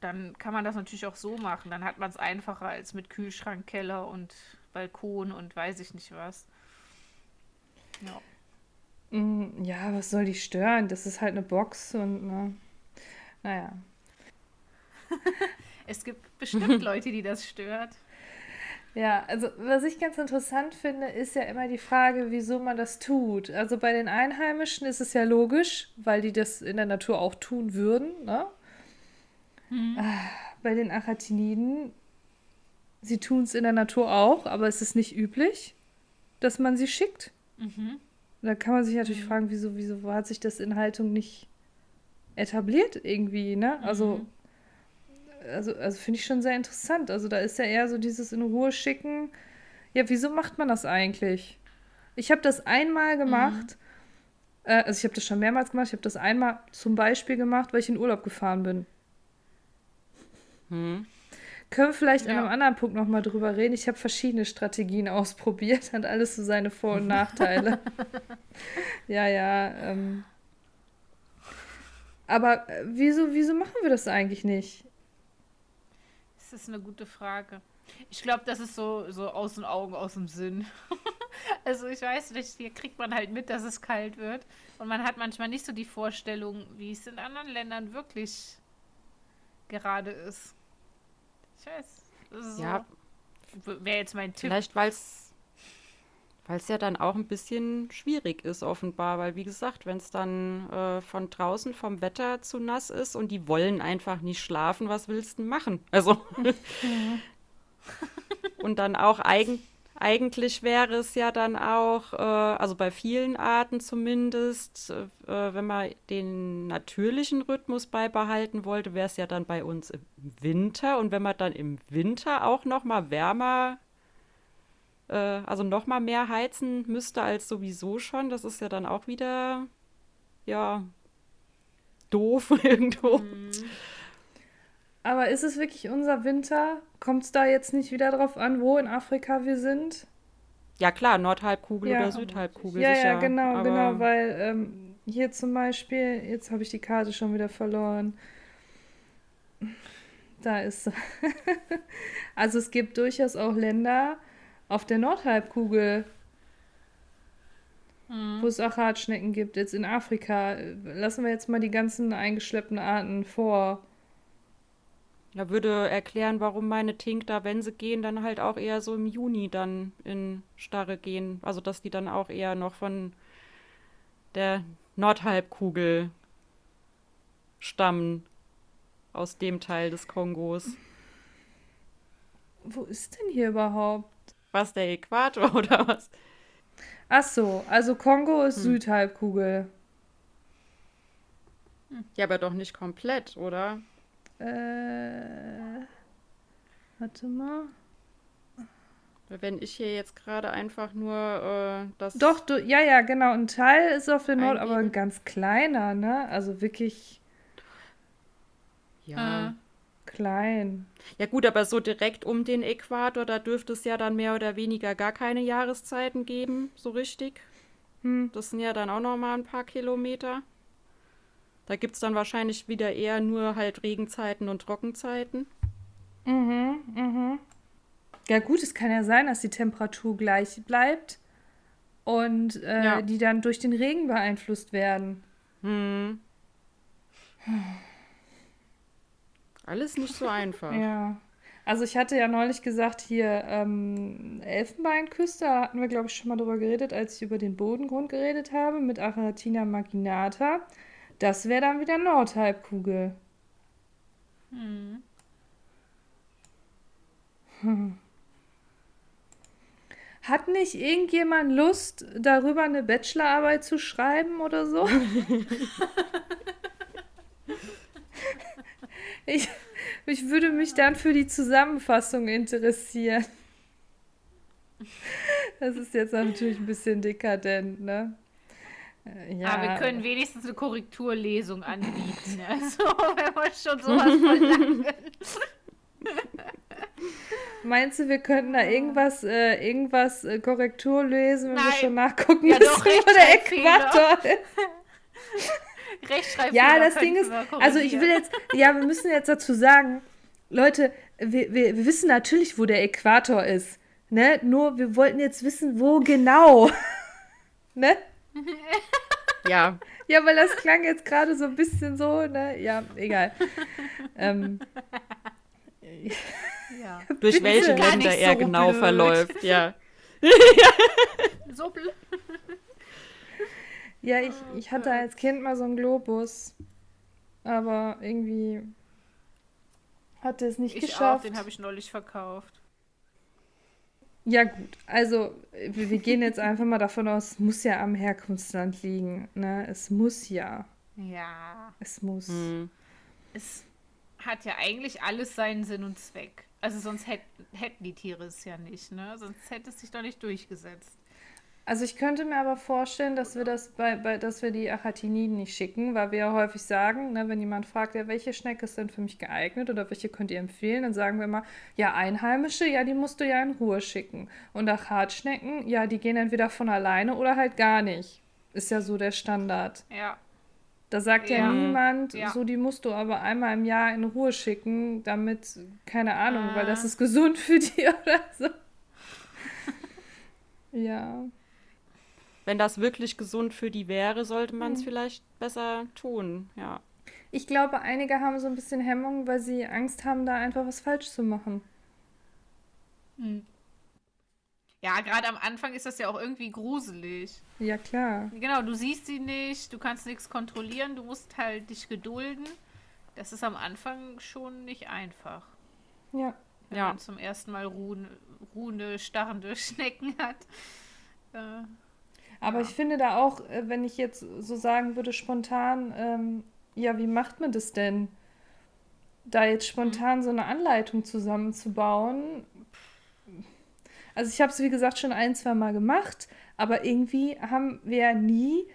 S3: dann kann man das natürlich auch so machen. Dann hat man es einfacher als mit Kühlschrank, Keller und Balkon und weiß ich nicht was.
S1: Ja. Mm, ja, was soll die stören? Das ist halt eine Box und ne, naja. [laughs]
S3: es gibt bestimmt [laughs] Leute, die das stört.
S1: Ja, also was ich ganz interessant finde, ist ja immer die Frage, wieso man das tut. Also bei den Einheimischen ist es ja logisch, weil die das in der Natur auch tun würden. Ne? Mhm. Bei den Achatiniden, sie tun es in der Natur auch, aber es ist nicht üblich, dass man sie schickt. Mhm. Da kann man sich natürlich mhm. fragen, wieso, wieso hat sich das in Haltung nicht etabliert irgendwie, ne? Also, mhm. also, also finde ich schon sehr interessant. Also da ist ja eher so dieses in Ruhe schicken. Ja, wieso macht man das eigentlich? Ich habe das einmal gemacht. Mhm. Äh, also ich habe das schon mehrmals gemacht. Ich habe das einmal zum Beispiel gemacht, weil ich in Urlaub gefahren bin. Hm. Können wir vielleicht ja. an einem anderen Punkt nochmal drüber reden? Ich habe verschiedene Strategien [laughs] ausprobiert, hat alles so seine Vor- und Nachteile. [laughs] ja, ja. Ähm. Aber äh, wieso, wieso machen wir das eigentlich nicht?
S3: Das ist eine gute Frage. Ich glaube, das ist so, so aus den Augen, aus dem Sinn. [laughs] also ich weiß nicht, hier kriegt man halt mit, dass es kalt wird. Und man hat manchmal nicht so die Vorstellung, wie es in anderen Ländern wirklich gerade ist. Ich weiß. ja. Wäre jetzt mein Tipp.
S2: Vielleicht, weil es weil es ja dann auch ein bisschen schwierig ist, offenbar, weil wie gesagt, wenn es dann äh, von draußen vom Wetter zu nass ist und die wollen einfach nicht schlafen, was willst du machen? Also. [laughs] [laughs] und dann auch eigentlich eigentlich wäre es ja dann auch, äh, also bei vielen Arten zumindest, äh, wenn man den natürlichen Rhythmus beibehalten wollte, wäre es ja dann bei uns im Winter. Und wenn man dann im Winter auch noch mal wärmer, äh, also noch mal mehr heizen müsste als sowieso schon, das ist ja dann auch wieder, ja, doof [laughs] irgendwo. Mhm.
S1: Aber ist es wirklich unser Winter? Kommt es da jetzt nicht wieder drauf an, wo in Afrika wir sind?
S2: Ja, klar, Nordhalbkugel ja. oder Südhalbkugel.
S1: Ja, sicher, ja, genau, genau, weil ähm, hier zum Beispiel, jetzt habe ich die Karte schon wieder verloren. Da ist. [laughs] also es gibt durchaus auch Länder auf der Nordhalbkugel, mhm. wo es Achatschnecken gibt. Jetzt in Afrika. Lassen wir jetzt mal die ganzen eingeschleppten Arten vor.
S2: Da würde erklären, warum meine Tink da, wenn sie gehen, dann halt auch eher so im Juni dann in Starre gehen. Also dass die dann auch eher noch von der Nordhalbkugel stammen aus dem Teil des Kongos.
S1: Wo ist denn hier überhaupt?
S2: Was, der Äquator [laughs] oder was?
S1: Ach so, also Kongo ist hm. Südhalbkugel.
S2: Ja, aber doch nicht komplett, oder?
S1: Äh. Warte mal.
S2: Wenn ich hier jetzt gerade einfach nur äh, das.
S1: Doch, du, ja, ja, genau. Ein Teil ist auf der Nord, aber ein ganz kleiner, ne? Also wirklich. Ja. Äh, klein.
S2: Ja, gut, aber so direkt um den Äquator, da dürfte es ja dann mehr oder weniger gar keine Jahreszeiten geben, so richtig. Hm. Das sind ja dann auch noch mal ein paar Kilometer. Da gibt es dann wahrscheinlich wieder eher nur halt Regenzeiten und Trockenzeiten.
S1: Mhm, mhm. Ja gut, es kann ja sein, dass die Temperatur gleich bleibt und äh, ja. die dann durch den Regen beeinflusst werden. Hm. [sighs]
S2: Alles nicht so einfach.
S1: ja. Also ich hatte ja neulich gesagt, hier ähm, Elfenbeinküste, da hatten wir, glaube ich, schon mal drüber geredet, als ich über den Bodengrund geredet habe, mit Aratina maginata. Das wäre dann wieder Nordhalbkugel. Hm. Hm. Hat nicht irgendjemand Lust, darüber eine Bachelorarbeit zu schreiben oder so? [laughs] ich, ich würde mich dann für die Zusammenfassung interessieren. Das ist jetzt natürlich ein bisschen dekadent, ne?
S3: Äh, ja. Aber wir können wenigstens eine Korrekturlesung anbieten. [laughs] Also, wenn wir schon sowas verlangen. [laughs]
S1: Meinst du, wir könnten da irgendwas, äh, irgendwas äh, Korrektur lesen, wenn Nein. wir schon nachgucken ja, müssen, wo der Äquator ist? [laughs] Ja, das Ding ist, also ich will jetzt, ja, wir müssen jetzt dazu sagen, Leute, wir, wir, wir wissen natürlich, wo der Äquator ist. Ne? Nur wir wollten jetzt wissen, wo genau. ne? [laughs]
S2: Ja.
S1: Ja, weil das klang jetzt gerade so ein bisschen so, ne? Ja, egal. [laughs] ähm,
S2: ja. [laughs] Durch welche Länder so er genau blöd. verläuft, ja.
S1: so blöd. Ja, ich, ich hatte als Kind mal so einen Globus. Aber irgendwie hatte es nicht ich geschafft.
S3: Auch, den habe ich neulich verkauft.
S1: Ja, gut. Also, wir, wir gehen jetzt einfach mal davon aus, es muss ja am Herkunftsland liegen. Ne? Es muss ja.
S3: Ja.
S1: Es muss. Hm.
S3: Es hat ja eigentlich alles seinen Sinn und Zweck. Also sonst hätt, hätten die Tiere es ja nicht, ne? Sonst hätte es sich doch nicht durchgesetzt.
S1: Also ich könnte mir aber vorstellen, dass wir das bei, bei dass wir die Achatiniden nicht schicken, weil wir ja häufig sagen, ne, wenn jemand fragt, ja, welche Schnecke ist denn für mich geeignet oder welche könnt ihr empfehlen, dann sagen wir immer, ja, einheimische, ja, die musst du ja in Ruhe schicken. Und Achatschnecken, ja, die gehen entweder von alleine oder halt gar nicht. Ist ja so der Standard.
S3: Ja.
S1: Da sagt ja, ja niemand, ja. so die musst du aber einmal im Jahr in Ruhe schicken, damit, keine Ahnung, ah. weil das ah. ist gesund für [laughs] die oder so. ja
S2: wenn das wirklich gesund für die wäre, sollte man es mhm. vielleicht besser tun, ja.
S1: Ich glaube, einige haben so ein bisschen Hemmung, weil sie Angst haben, da einfach was falsch zu machen.
S3: Mhm. Ja, gerade am Anfang ist das ja auch irgendwie gruselig.
S1: Ja, klar.
S3: Genau, du siehst sie nicht, du kannst nichts kontrollieren, du musst halt dich gedulden. Das ist am Anfang schon nicht einfach.
S1: Ja.
S3: Wenn ja. man zum ersten Mal ruhende, ruhende starrende [laughs] Schnecken hat. Äh,
S1: aber ja. ich finde da auch, äh, wenn ich jetzt so sagen würde, spontan, ähm, ja, wie macht man das denn? Da jetzt spontan mhm. so eine Anleitung zusammenzubauen. Also ich habe es, wie gesagt, schon ein, zwei Mal gemacht, aber irgendwie haben wir ja nie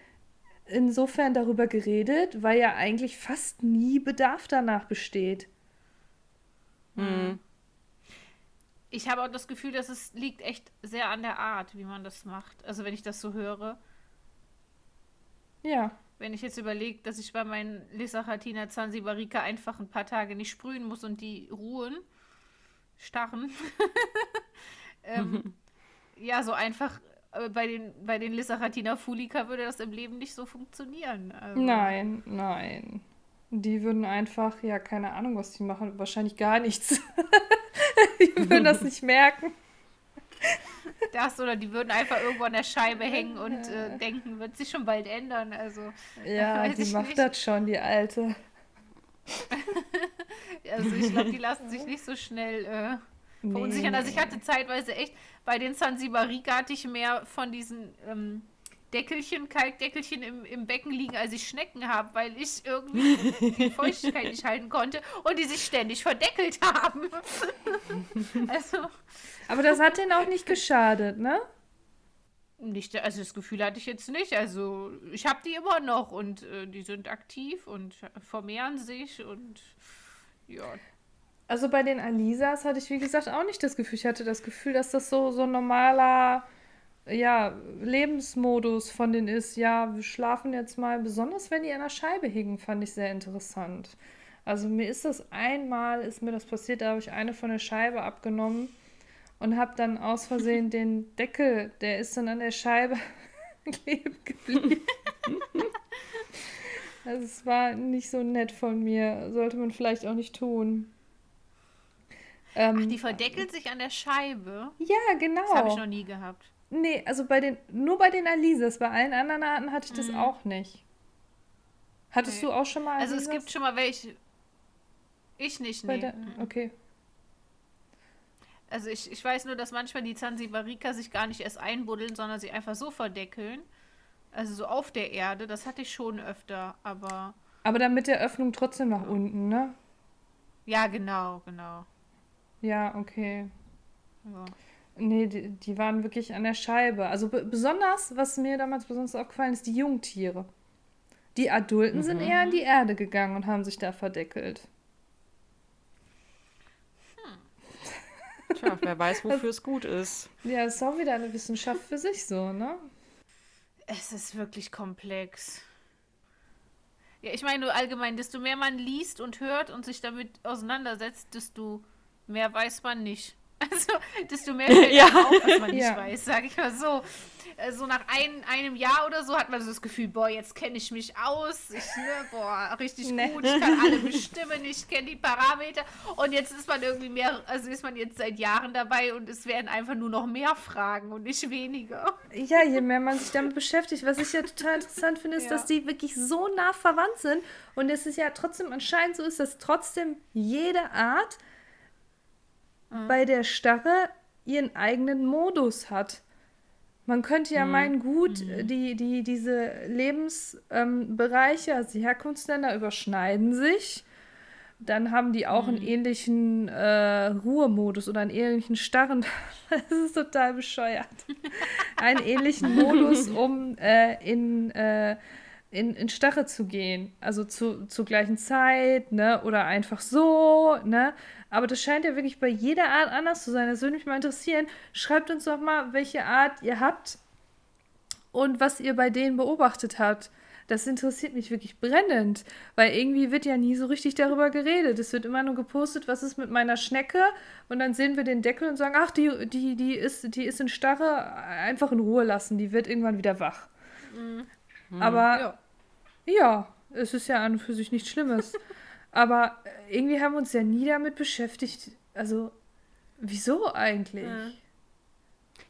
S1: insofern darüber geredet, weil ja eigentlich fast nie Bedarf danach besteht.
S2: Mhm.
S3: Ich habe auch das Gefühl, dass es liegt echt sehr an der Art, wie man das macht. Also wenn ich das so höre.
S1: Ja.
S3: Wenn ich jetzt überlege, dass ich bei meinen Lissachatina Zanzibarika einfach ein paar Tage nicht sprühen muss und die ruhen, starren. [laughs] ähm, [laughs] ja, so einfach äh, bei den, bei den Lissachatina Fulica würde das im Leben nicht so funktionieren.
S1: Also. Nein, nein. Die würden einfach, ja, keine Ahnung, was die machen. Wahrscheinlich gar nichts. [laughs] [laughs] die würden das nicht merken.
S3: Das oder die würden einfach irgendwo an der Scheibe hängen und äh, denken, wird sich schon bald ändern. Also,
S1: ja, [laughs] die macht nicht. das schon, die Alte. [laughs]
S3: also ich glaube, die lassen sich nicht so schnell äh, verunsichern. Nee. Also ich hatte zeitweise echt, bei den Zanzibarika hatte ich mehr von diesen ähm, Deckelchen, Kalkdeckelchen im, im Becken liegen, als ich Schnecken habe, weil ich irgendwie die [laughs] Feuchtigkeit nicht halten konnte und die sich ständig verdeckelt haben. [laughs]
S1: also. Aber das hat denen auch nicht geschadet, ne?
S3: Nicht, also das Gefühl hatte ich jetzt nicht. Also ich habe die immer noch und äh, die sind aktiv und vermehren sich und ja.
S1: Also bei den Alisas hatte ich, wie gesagt, auch nicht das Gefühl. Ich hatte das Gefühl, dass das so, so ein normaler ja, Lebensmodus von denen ist, ja, wir schlafen jetzt mal, besonders wenn die an der Scheibe hingen, fand ich sehr interessant. Also mir ist das einmal, ist mir das passiert, da habe ich eine von der Scheibe abgenommen und habe dann aus Versehen [laughs] den Deckel, der ist dann an der Scheibe [laughs] kleben geblieben. [laughs] also es war nicht so nett von mir, sollte man vielleicht auch nicht tun.
S3: Ähm, Ach, die verdeckelt sich an der Scheibe?
S1: Ja, genau. Das
S3: habe ich noch nie gehabt.
S1: Nee, also bei den, nur bei den Alisas. Bei allen anderen Arten hatte ich das mhm. auch nicht. Hattest okay. du auch schon mal
S3: Alisas? Also es gibt schon mal welche. Ich nicht, nee. Der,
S1: mhm. okay.
S3: Also ich, ich weiß nur, dass manchmal die Zanzibarika sich gar nicht erst einbuddeln, sondern sie einfach so verdeckeln. Also so auf der Erde. Das hatte ich schon öfter, aber.
S1: Aber dann mit der Öffnung trotzdem nach unten, ne?
S3: Ja, genau, genau.
S1: Ja, okay. Ja. Nee, die, die, waren wirklich an der Scheibe. Also besonders, was mir damals besonders aufgefallen ist, die Jungtiere. Die Adulten mhm. sind eher in die Erde gegangen und haben sich da verdeckelt.
S2: Hm. Tja, wer weiß, wofür es gut ist.
S1: Ja, ist auch wieder eine Wissenschaft für sich so, ne?
S3: Es ist wirklich komplex. Ja, ich meine nur allgemein, desto mehr man liest und hört und sich damit auseinandersetzt, desto mehr weiß man nicht. Also, desto mehr fällt ja. auf, was man nicht ja. weiß, sage ich mal so. Äh, so nach ein, einem Jahr oder so hat man so das Gefühl, boah, jetzt kenne ich mich aus. Ich, ne, boah, richtig nee. gut. Ich kann alle bestimmen, ich kenne die Parameter. Und jetzt ist man irgendwie mehr, also ist man jetzt seit Jahren dabei und es werden einfach nur noch mehr Fragen und nicht weniger.
S1: Ja, je mehr man sich damit beschäftigt. Was ich ja total interessant finde, ist, ja. dass die wirklich so nah verwandt sind. Und es ist ja trotzdem anscheinend so ist, dass trotzdem jede Art mhm. bei der Starre ihren eigenen Modus hat. Man könnte ja mhm. meinen, gut, mhm. die, die, diese Lebensbereiche, ähm, also die Herkunftsländer überschneiden sich. Dann haben die auch mhm. einen ähnlichen äh, Ruhemodus oder einen ähnlichen starren. [laughs] das ist total bescheuert. einen ähnlichen [laughs] Modus, um äh, in, äh, in, in Starre zu gehen. Also zu, zur gleichen Zeit, ne? Oder einfach so, ne? Aber das scheint ja wirklich bei jeder Art anders zu sein. Das würde mich mal interessieren. Schreibt uns doch mal, welche Art ihr habt und was ihr bei denen beobachtet habt. Das interessiert mich wirklich brennend, weil irgendwie wird ja nie so richtig darüber geredet. Es wird immer nur gepostet, was ist mit meiner Schnecke und dann sehen wir den Deckel und sagen, ach, die, die, die, ist, die ist in Starre, einfach in Ruhe lassen, die wird irgendwann wieder wach. Mhm. Aber ja. ja, es ist ja an und für sich nichts Schlimmes. Aber äh, irgendwie haben wir uns ja nie damit beschäftigt. Also, wieso eigentlich? Ja.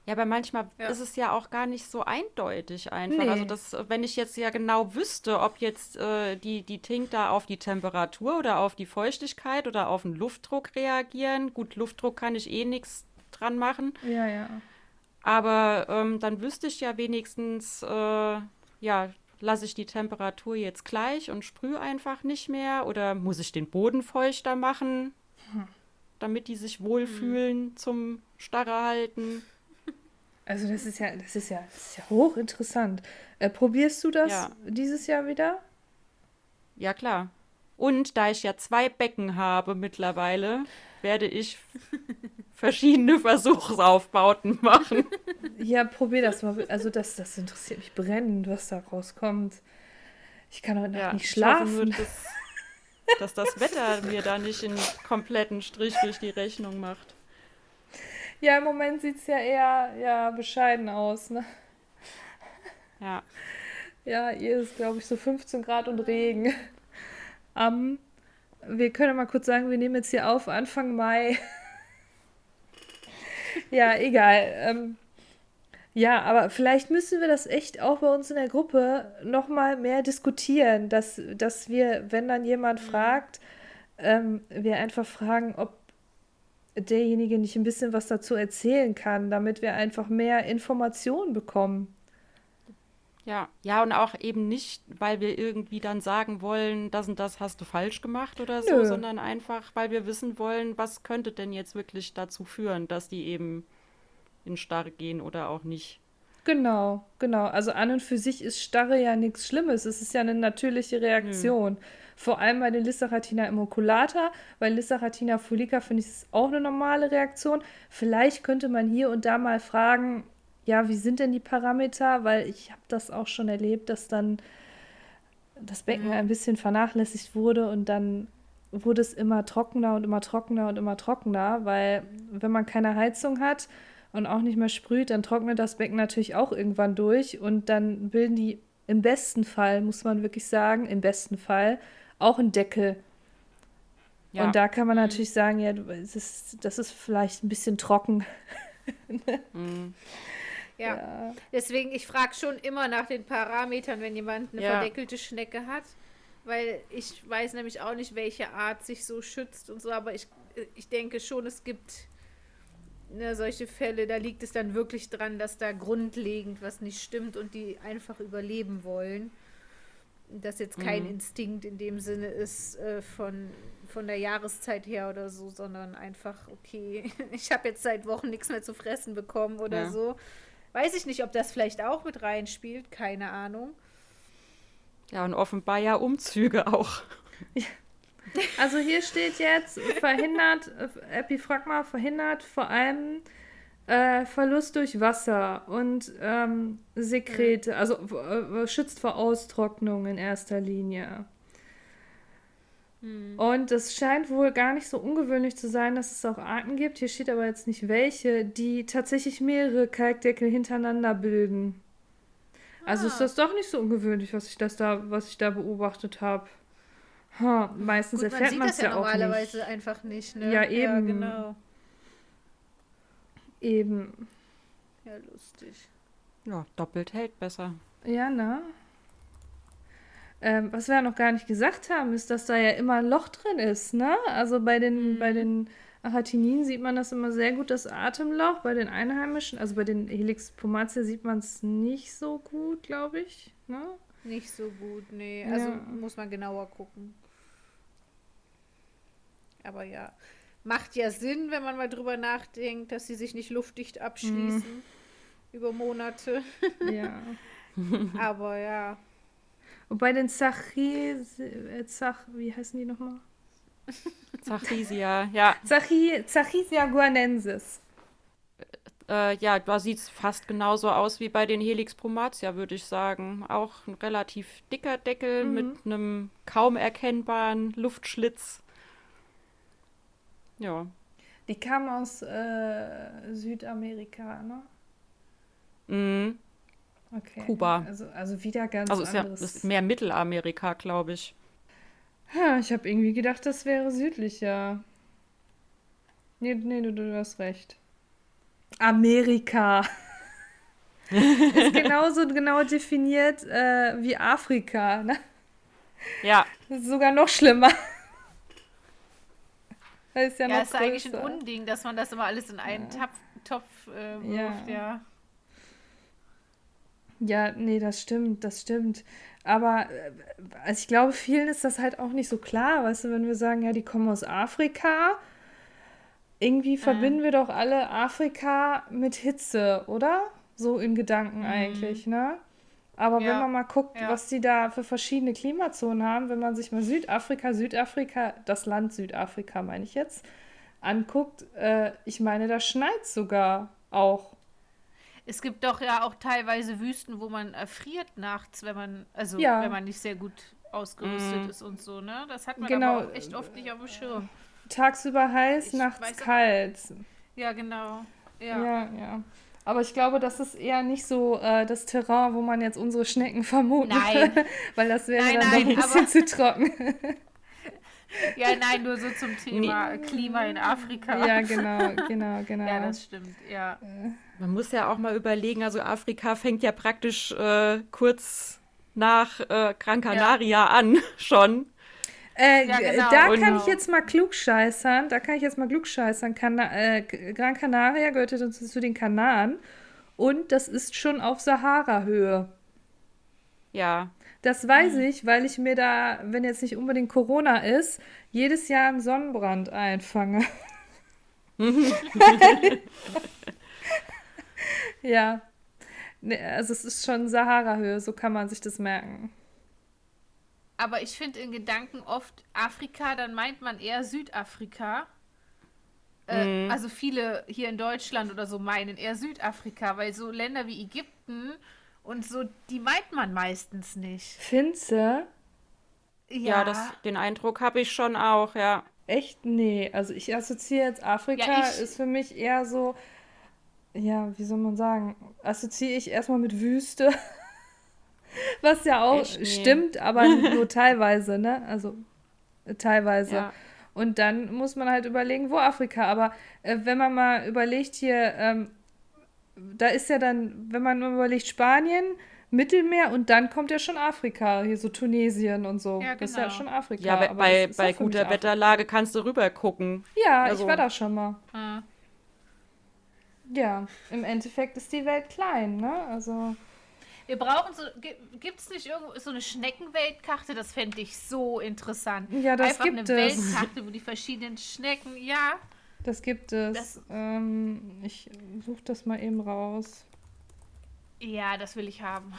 S2: Ja, aber manchmal ja. ist es ja auch gar nicht so eindeutig einfach. Nee. Also das, wenn ich jetzt ja genau wüsste, ob jetzt äh, die, die Tink da auf die Temperatur oder auf die Feuchtigkeit oder auf den Luftdruck reagieren. Gut, Luftdruck kann ich eh nichts dran machen.
S1: Ja, ja.
S2: Aber ähm, dann wüsste ich ja wenigstens, äh, ja, lasse ich die Temperatur jetzt gleich und sprühe einfach nicht mehr oder muss ich den Boden feuchter machen, damit die sich wohlfühlen hm. zum Starre halten.
S1: Also das ist ja, das ist ja, das ist ja hochinteressant. Äh, probierst du das ja. dieses Jahr wieder?
S2: Ja, klar. Und da ich ja zwei Becken habe mittlerweile, werde ich verschiedene Versuchsaufbauten machen.
S1: Ja, probier das mal. Also das, das interessiert mich brennend, was da rauskommt. Ich kann heute ja, nicht schlafen. Nur,
S2: dass, dass das Wetter mir da nicht einen kompletten Strich durch die Rechnung macht.
S1: Ja, im Moment sieht es ja eher ja, bescheiden aus, ne?
S2: Ja.
S1: Ja, hier ist, glaube ich, so 15 Grad und Regen. Um, wir können mal kurz sagen, wir nehmen jetzt hier auf Anfang Mai. Ja, egal. Ähm, ja, aber vielleicht müssen wir das echt auch bei uns in der Gruppe nochmal mehr diskutieren, dass, dass wir, wenn dann jemand mhm. fragt, ähm, wir einfach fragen, ob derjenige nicht ein bisschen was dazu erzählen kann, damit wir einfach mehr Informationen bekommen.
S2: Ja, ja, und auch eben nicht, weil wir irgendwie dann sagen wollen, das und das hast du falsch gemacht oder so, Nö. sondern einfach, weil wir wissen wollen, was könnte denn jetzt wirklich dazu führen, dass die eben in Starre gehen oder auch nicht.
S1: Genau, genau. Also an und für sich ist Starre ja nichts Schlimmes. Es ist ja eine natürliche Reaktion. Nö. Vor allem bei den Lissaratina immaculata. Bei Lissaratina fulica finde ich es auch eine normale Reaktion. Vielleicht könnte man hier und da mal fragen, ja, wie sind denn die Parameter? Weil ich habe das auch schon erlebt, dass dann das Becken mhm. ein bisschen vernachlässigt wurde und dann wurde es immer trockener und immer trockener und immer trockener, weil wenn man keine Heizung hat und auch nicht mehr sprüht, dann trocknet das Becken natürlich auch irgendwann durch und dann bilden die im besten Fall, muss man wirklich sagen, im besten Fall auch einen Deckel. Ja. Und da kann man mhm. natürlich sagen, ja, das ist, das ist vielleicht ein bisschen trocken. [laughs]
S3: mhm. Ja. ja. Deswegen, ich frage schon immer nach den Parametern, wenn jemand eine ja. verdeckelte Schnecke hat. Weil ich weiß nämlich auch nicht, welche Art sich so schützt und so, aber ich, ich denke schon, es gibt ne, solche Fälle, da liegt es dann wirklich dran, dass da grundlegend was nicht stimmt und die einfach überleben wollen. Dass jetzt kein mhm. Instinkt in dem Sinne ist äh, von, von der Jahreszeit her oder so, sondern einfach, okay, [laughs] ich habe jetzt seit Wochen nichts mehr zu fressen bekommen oder ja. so. Weiß ich nicht, ob das vielleicht auch mit reinspielt, keine Ahnung.
S2: Ja, und offenbar ja Umzüge auch. [laughs]
S1: Also hier steht jetzt verhindert, Epiphragma verhindert vor allem äh, Verlust durch Wasser und ähm, Sekrete, also äh, schützt vor Austrocknung in erster Linie. Hm. Und es scheint wohl gar nicht so ungewöhnlich zu sein, dass es auch Arten gibt, hier steht aber jetzt nicht welche, die tatsächlich mehrere Kalkdeckel hintereinander bilden. Also ist ah. das doch nicht so ungewöhnlich, was ich das da, was ich da beobachtet habe. Ha, meistens Gut, erfährt man es ja, ja auch normalerweise
S3: nicht. einfach nicht, ne?
S1: Ja, eben. Ja, genau. Eben.
S3: Ja, lustig.
S2: Ja, doppelt hält besser.
S1: Ja, ne? Ähm, was wir ja noch gar nicht gesagt haben, ist, dass da ja immer ein Loch drin ist, ne? Also bei den, mhm. bei den Achatininen sieht man das immer sehr gut, das Atemloch. Bei den Einheimischen, also bei den Helix pomatia sieht man es nicht so gut, glaube ich, ne?
S3: Nicht so gut, nee. Also ja. muss man genauer gucken. Aber ja, macht ja Sinn, wenn man mal drüber nachdenkt, dass sie sich nicht luftdicht abschließen mhm. über Monate.
S1: Ja. [laughs]
S3: Aber ja,
S1: und bei den Zachi, äh, Zach, wie heißen die nochmal? [laughs]
S2: Zachisia, ja.
S1: Zachi, Zachisia guanensis.
S2: Äh, ja, da sieht es fast genauso aus wie bei den Helix promatia, würde ich sagen. Auch ein relativ dicker Deckel mhm. mit einem kaum erkennbaren Luftschlitz. Ja.
S1: Die kam aus äh, Südamerika, ne?
S2: Mhm.
S1: Okay.
S2: Kuba.
S1: Also, also wieder ganz
S2: also ist
S1: anderes.
S2: ja ist mehr Mittelamerika, glaube ich.
S1: Ja, ich habe irgendwie gedacht, das wäre südlicher. Nee, nee, du, du hast recht. Amerika. [laughs] ist genauso genau definiert äh, wie Afrika, ne?
S2: Ja.
S1: Das ist sogar noch schlimmer.
S3: Das ist ja, ja noch ist größer. eigentlich ein Unding, dass man das immer alles in einen ja. Topf äh, wirft, ja. ja.
S1: Ja, nee, das stimmt, das stimmt. Aber äh, also ich glaube, vielen ist das halt auch nicht so klar, weißt du, wenn wir sagen, ja, die kommen aus Afrika, irgendwie mhm. verbinden wir doch alle Afrika mit Hitze, oder? So in Gedanken mhm. eigentlich, ne? Aber ja. wenn man mal guckt, ja. was die da für verschiedene Klimazonen haben, wenn man sich mal Südafrika, Südafrika, das Land Südafrika meine ich jetzt, anguckt, äh, ich meine, da schneit sogar auch.
S3: Es gibt doch ja auch teilweise Wüsten, wo man erfriert nachts, wenn man, also ja. wenn man nicht sehr gut ausgerüstet mm. ist und so, ne? Das hat man genau. aber auch echt oft nicht auf dem Schirm.
S1: Tagsüber heiß, ich nachts kalt.
S3: Ja, genau.
S1: Ja. ja, ja. Aber ich glaube, das ist eher nicht so äh, das Terrain, wo man jetzt unsere Schnecken vermuten
S3: Nein. [laughs]
S1: weil das wäre nein, dann nein, doch ein bisschen zu trocken. [laughs]
S3: ja, nein, nur so zum Thema Klima in Afrika.
S1: Ja, genau, genau, genau.
S3: Ja, das stimmt, ja.
S2: Man muss ja auch mal überlegen, also Afrika fängt ja praktisch äh, kurz nach äh, Gran Canaria [laughs] ja. an schon.
S1: Äh, ja, genau. Da kann genau. ich jetzt mal klugscheißern. Da kann ich jetzt mal klugscheißern. Kana äh, Gran Canaria gehört ja zu den Kanaren. Und das ist schon auf Sahara-Höhe.
S2: Ja.
S1: Das weiß mhm. ich, weil ich mir da, wenn jetzt nicht unbedingt Corona ist, jedes Jahr einen Sonnenbrand einfange. [laughs] ja. Nee, also es ist schon Sahara-Höhe, so kann man sich das merken.
S3: Aber ich finde in Gedanken oft Afrika, dann meint man eher Südafrika. Äh, mhm. Also viele hier in Deutschland oder so meinen eher Südafrika, weil so Länder wie Ägypten und so, die meint man meistens nicht.
S1: Finze?
S2: Ja, ja das, den Eindruck habe ich schon auch, ja.
S1: Echt? Nee, also ich assoziiere jetzt Afrika, ja, ist für mich eher so, ja, wie soll man sagen, assoziiere ich erstmal mit Wüste. [laughs] Was ja auch Echt, nee. stimmt, aber [laughs] nur teilweise, ne? Also äh, teilweise. Ja. Und dann muss man halt überlegen, wo Afrika. Aber äh, wenn man mal überlegt hier, ähm, da ist ja dann, wenn man nur überlegt, Spanien, Mittelmeer und dann kommt ja schon Afrika, hier so Tunesien und so. Ja, genau. Das ist ja genau. schon Afrika.
S2: Ja, bei, bei, bei guter Wetterlage kannst du rüber gucken.
S1: Ja, also. ich war da schon mal. Ah. Ja, im Endeffekt ist die Welt klein, ne? Also.
S3: Wir brauchen so, gibt es nicht irgendwo so eine Schneckenweltkarte? Das fände ich so interessant.
S1: Ja, das Einfach gibt
S3: eine
S1: es.
S3: Weltkarte, wo die verschiedenen Schnecken, ja.
S1: Das gibt es. Das, ähm, ich suche das mal eben raus.
S3: Ja, das will ich haben.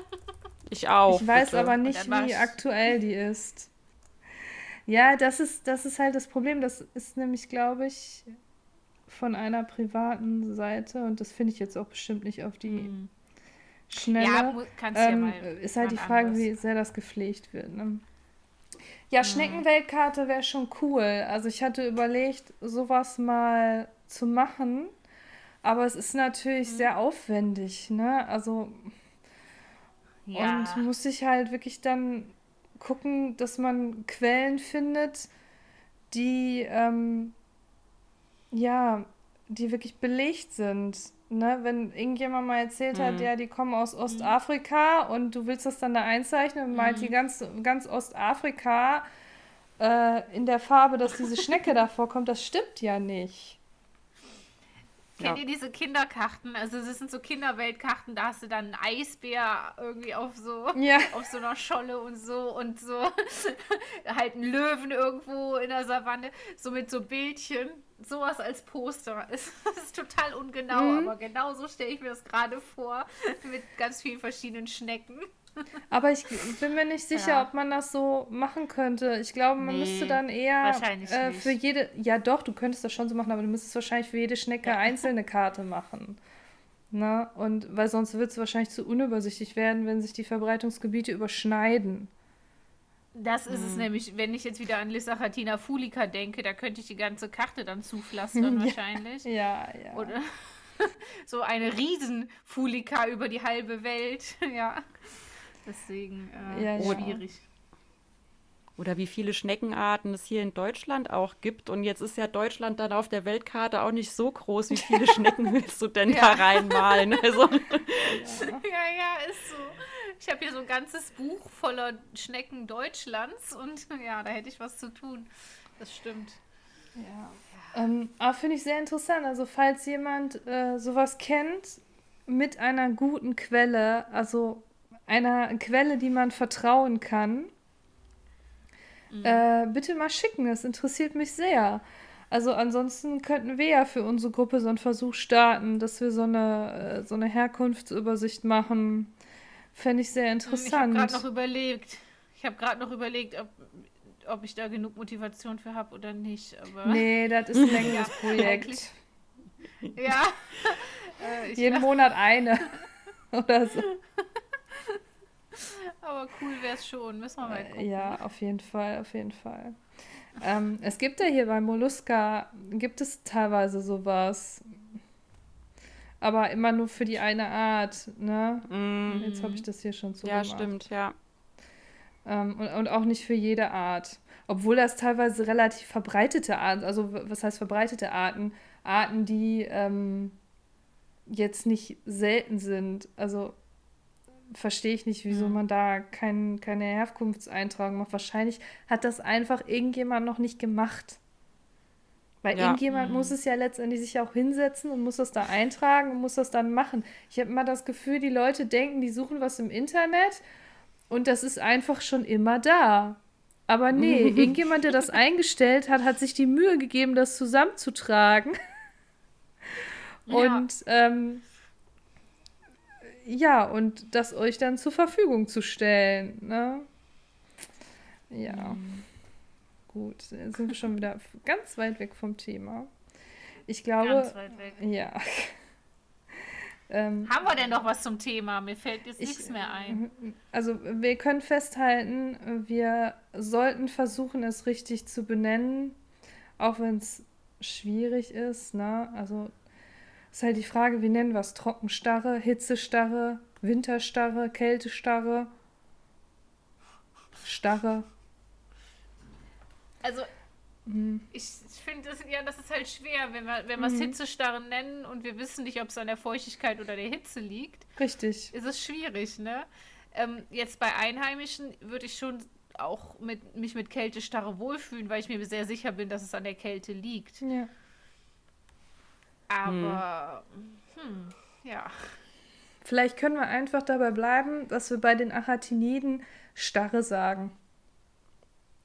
S3: [laughs]
S2: ich auch.
S1: Ich weiß bitte. aber nicht, wie aktuell die ist. Ja, das ist, das ist halt das Problem. Das ist nämlich, glaube ich, von einer privaten Seite und das finde ich jetzt auch bestimmt nicht auf die hm. Schnelle. Ja, kannst ähm, ja mal. Ist halt die Frage, anders. wie sehr das gepflegt wird. Ne? Ja, mhm. Schneckenweltkarte wäre schon cool. Also ich hatte überlegt, sowas mal zu machen, aber es ist natürlich mhm. sehr aufwendig, ne? Also ja. und muss ich halt wirklich dann gucken, dass man Quellen findet, die ähm, ja, die wirklich belegt sind ne, wenn irgendjemand mal erzählt hat, mhm. ja, die kommen aus Ostafrika und du willst das dann da einzeichnen und malt die mhm. ganz, ganz Ostafrika äh, in der Farbe, dass diese Schnecke [laughs] da vorkommt, das stimmt ja nicht.
S3: Kennt ja. ihr diese Kinderkarten? Also es sind so Kinderweltkarten, da hast du dann einen Eisbär irgendwie auf so ja. [laughs] auf so einer Scholle und so und so [laughs] halt einen Löwen irgendwo in der Savanne, so mit so Bildchen sowas als Poster. [laughs] Es ist total ungenau, mhm. aber genau so stelle ich mir das gerade vor, mit ganz vielen verschiedenen Schnecken. [laughs]
S1: Aber ich bin mir nicht sicher, ja. ob man das so machen könnte. Ich glaube, man nee, müsste dann eher äh, für jede. Ja, doch, du könntest das schon so machen, aber du müsstest wahrscheinlich für jede Schnecke ja. einzelne Karte machen. Na, und weil sonst wird es wahrscheinlich zu unübersichtlich werden, wenn sich die Verbreitungsgebiete überschneiden.
S3: Das ist hm. es nämlich, wenn ich jetzt wieder an Lissachatina fulica denke, da könnte ich die ganze Karte dann zupflastern [laughs] ja. wahrscheinlich.
S1: Ja, ja.
S3: Oder [laughs] so eine Riesenfulika über die halbe Welt, [laughs] ja. Deswegen äh, ja, schwierig.
S2: Oder wie viele Schneckenarten es hier in Deutschland auch gibt. Und jetzt ist ja Deutschland dann auf der Weltkarte auch nicht so groß. Wie viele Schnecken willst du denn da reinmalen? Also. Ja.
S3: ja, ja, ist so. Ich habe hier so ein ganzes Buch voller Schnecken Deutschlands und ja, da hätte ich was zu tun. Das stimmt.
S1: Ja. Ähm, aber finde ich sehr interessant. Also, falls jemand äh, sowas kennt mit einer guten Quelle, also einer Quelle, die man vertrauen kann, mhm. äh, bitte mal schicken. Das interessiert mich sehr. Also ansonsten könnten wir ja für unsere Gruppe so einen Versuch starten, dass wir so eine, äh, so eine Herkunftsübersicht machen Fände ich sehr interessant. Ich habe
S3: gerade noch überlegt. Ich habe gerade noch überlegt, ob, ob ich da genug Motivation für habe oder nicht. Aber
S1: nee, das ist ein [laughs] längeres ja, Projekt. [laughs] Ja. äh, Jeden Monat eine [laughs] oder so.
S3: Aber cool wäre es schon, müssen wir mal äh, gucken.
S1: Ja, auf jeden Fall, auf jeden Fall. ähm, es gibt ja hier bei Molluska, gibt es teilweise sowas. Aber immer nur für die eine Art, ne? Mm. Jetzt habe ich das hier schon
S2: so Ja, gemacht. stimmt, ja.
S1: Ähm, und, und auch nicht für jede Art. Obwohl das teilweise relativ verbreitete Arten, also was heißt verbreitete Arten? Arten, die ähm, jetzt nicht selten sind. Also verstehe ich nicht, wieso mhm. man da kein, keine Herkunftseintragung macht. Wahrscheinlich hat das einfach irgendjemand noch nicht gemacht. Weil ja. irgendjemand mhm. muss es ja letztendlich sich auch hinsetzen und muss das da eintragen und muss das dann machen. Ich habe immer das Gefühl, die Leute denken, die suchen was im Internet und das ist einfach schon immer da. Aber nee, irgendjemand, der das [laughs] eingestellt hat, hat sich die Mühe gegeben, das zusammenzutragen. Ja. Und ähm, ja, und das euch dann zur Verfügung zu stellen. Ne? Ja. Mhm. Gut, jetzt sind wir schon wieder ganz weit weg vom Thema. Ich glaube. Ganz weit weg. Ja.
S3: ähm, Haben wir denn noch was zum Thema? Mir fällt jetzt ich, nichts mehr ein.
S1: Also, wir können festhalten, wir sollten versuchen, es richtig zu benennen, auch wenn es schwierig ist. Ne? Also, ist halt die Frage, wie nennen wir es? Trockenstarre, Hitzestarre, Winterstarre, Kältestarre, Starre.
S3: Also, mhm. ich, finde, das, ja, das ist halt schwer, wenn wir wenn es mhm. Hitzestarre nennen und wir wissen nicht, ob es an der Feuchtigkeit oder der Hitze liegt.
S1: Richtig.
S3: Ist es schwierig, ne? Ähm, jetzt bei Einheimischen würde ich schon auch mit, mich mit Kältestarre wohlfühlen, weil ich mir sehr sicher bin, dass es an der Kälte liegt. Ja. Aber, hm. hm, ja.
S1: Vielleicht können wir einfach dabei bleiben, dass wir bei den Achatiniden starre sagen.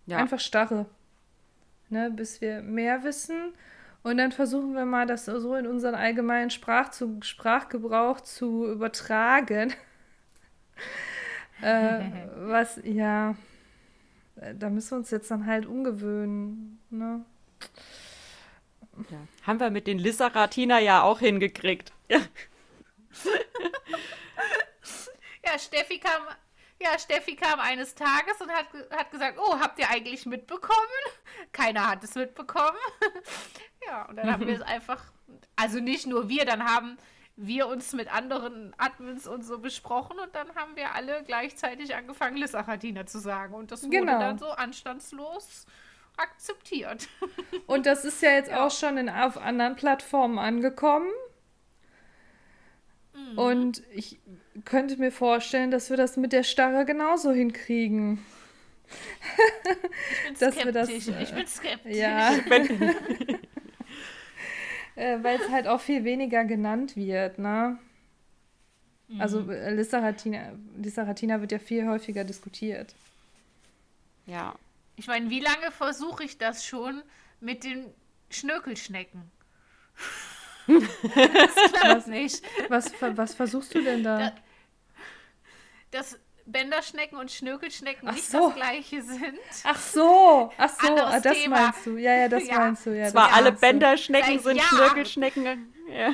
S1: Ja. Einfach starre. Ne, bis wir mehr wissen. Und dann versuchen wir mal, das so in unseren allgemeinen Sprach zu, Sprachgebrauch zu übertragen. [laughs] äh, [laughs] was, ja, da müssen wir uns jetzt dann halt umgewöhnen. Ne?
S2: Ja. Haben wir mit den Lissaratina ja auch hingekriegt. Ja. [laughs]
S3: ja, Steffi kam, ja, Steffi kam eines Tages und hat, hat gesagt, oh, habt ihr eigentlich mitbekommen? [laughs] Keiner hat es mitbekommen. [laughs] ja, und dann haben wir es [laughs] einfach, also nicht nur wir, dann haben wir uns mit anderen Admins und so besprochen und dann haben wir alle gleichzeitig angefangen, Lissaratina zu sagen. Und das wurde genau. dann so anstandslos akzeptiert.
S1: Und das ist ja jetzt ja. auch schon in, auf anderen Plattformen angekommen. Mhm. Und ich könnte mir vorstellen, dass wir das mit der Starre genauso hinkriegen.
S3: Ich bin [laughs] skeptisch. Das, äh, ich bin skeptisch.
S1: Ja. [laughs] [laughs] äh, Weil es halt auch viel weniger genannt wird, ne? Also, mhm. Also Lissaratina, wird ja viel häufiger diskutiert.
S3: Ja. Ich meine, wie lange versuche ich das schon mit den Schnökelschnecken?
S1: das klappt nicht. Was, was versuchst du denn da?
S3: Dass Bänderschnecken und Schnökelschnecken ach nicht so. das gleiche sind.
S1: Ach so, ach so, ah, das Thema. meinst du. Ja, ja, das ja. meinst du. Ja,
S2: Zwar alle Bänderschnecken sind Schnökelschnecken. Ja.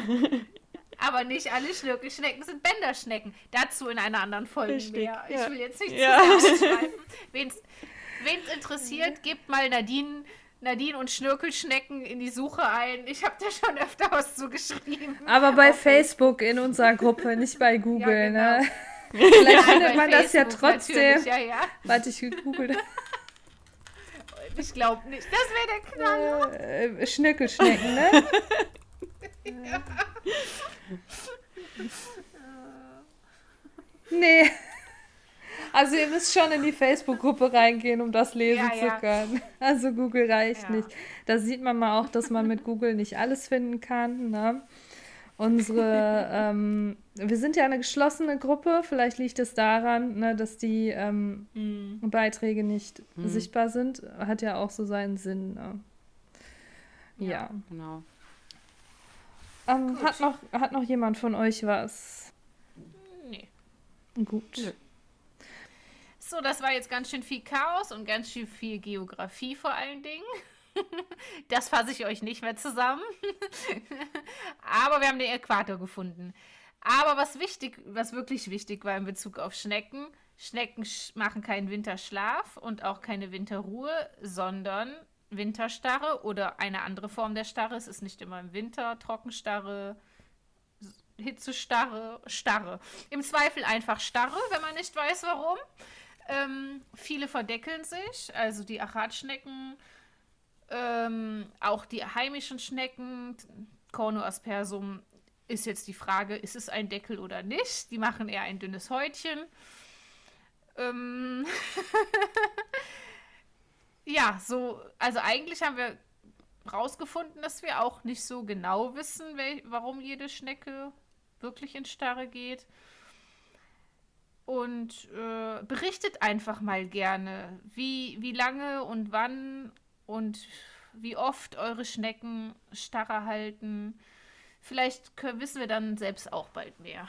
S3: Aber nicht alle Schnökelschnecken sind Bänderschnecken. Dazu in einer anderen Folge Richtig, mehr. Ich will jetzt nicht ja. [laughs] ausschweifen. Wen es interessiert, gebt mal Nadine, Nadine und Schnörkelschnecken in die Suche ein. Ich habe da schon öfter was zu geschrieben.
S1: Aber bei Facebook in unserer Gruppe, nicht bei Google, ja, genau. ne? [laughs] Vielleicht ja, findet man das ja trotzdem. Ja, ja. Warte, ich gegoogelt. [laughs]
S3: Ich glaube nicht. Das wäre der Knaller.
S1: Äh, Schnöckelschnecken, ne? ja. nee. Also ihr müsst schon in die Facebook-Gruppe reingehen, um das lesen ja, zu können. Also Google reicht nicht. Da sieht man mal auch, dass man mit Google nicht alles finden kann. Ne? Unsere, ähm, wir sind ja eine geschlossene Gruppe. Vielleicht liegt es daran, ne, dass die ähm, mhm. Beiträge nicht mhm. sichtbar sind. Hat ja auch so seinen Sinn. Ne? Ja, genau. Ähm, hat, noch, hat noch jemand von euch was?
S3: Nee.
S1: Gut. Nö.
S3: So, das war jetzt ganz schön viel Chaos und ganz schön viel Geografie vor allen Dingen. [laughs] Das fasse ich euch nicht mehr zusammen. [laughs] Aber wir haben den Äquator gefunden. Aber was wichtig, was wirklich wichtig war in Bezug auf Schnecken, Schnecken machen keinen Winterschlaf und auch keine Winterruhe, sondern Winterstarre oder eine andere Form der Starre. Es ist nicht immer im Winter, Trockenstarre, Hitzestarre, Starre. Im Zweifel einfach Starre, wenn man nicht weiß warum. Ähm, viele verdeckeln sich, also die Achatschnecken, ähm, auch die heimischen Schnecken, Cornoaspersum ist jetzt die Frage, ist es ein Deckel oder nicht? Die machen eher ein dünnes Häutchen. Ähm [laughs] ja, so, also eigentlich haben wir rausgefunden, dass wir auch nicht so genau wissen, warum jede Schnecke wirklich in Starre geht. Und äh, berichtet einfach mal gerne, wie, wie lange und wann und wie oft eure Schnecken Starre halten. Vielleicht wissen wir dann selbst auch bald mehr.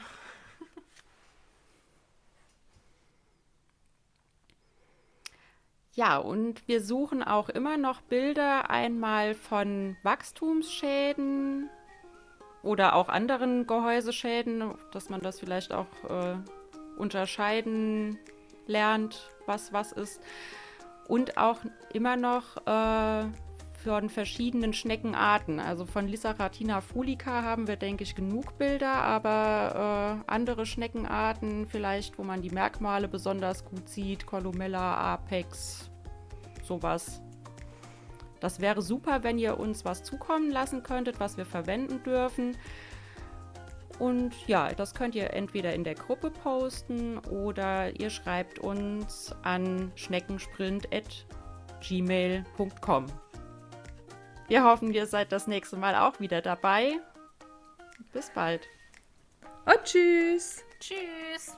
S2: Ja, und wir suchen auch immer noch Bilder einmal von Wachstumsschäden oder auch anderen Gehäuseschäden, dass man das vielleicht auch äh, unterscheiden lernt, was was ist. Und auch immer noch äh, von verschiedenen Schneckenarten. Also von Lissaratina fulica haben wir, denke ich, genug Bilder, aber äh, andere Schneckenarten vielleicht, wo man die Merkmale besonders gut sieht, Columella, Apex, sowas. Das wäre super, wenn ihr uns was zukommen lassen könntet, was wir verwenden dürfen. Und ja, das könnt ihr entweder in der Gruppe posten oder ihr schreibt uns an schneckensprint.gmail.com. Wir hoffen, ihr seid das nächste Mal auch wieder dabei. Bis bald.
S1: Und tschüss.
S3: Tschüss.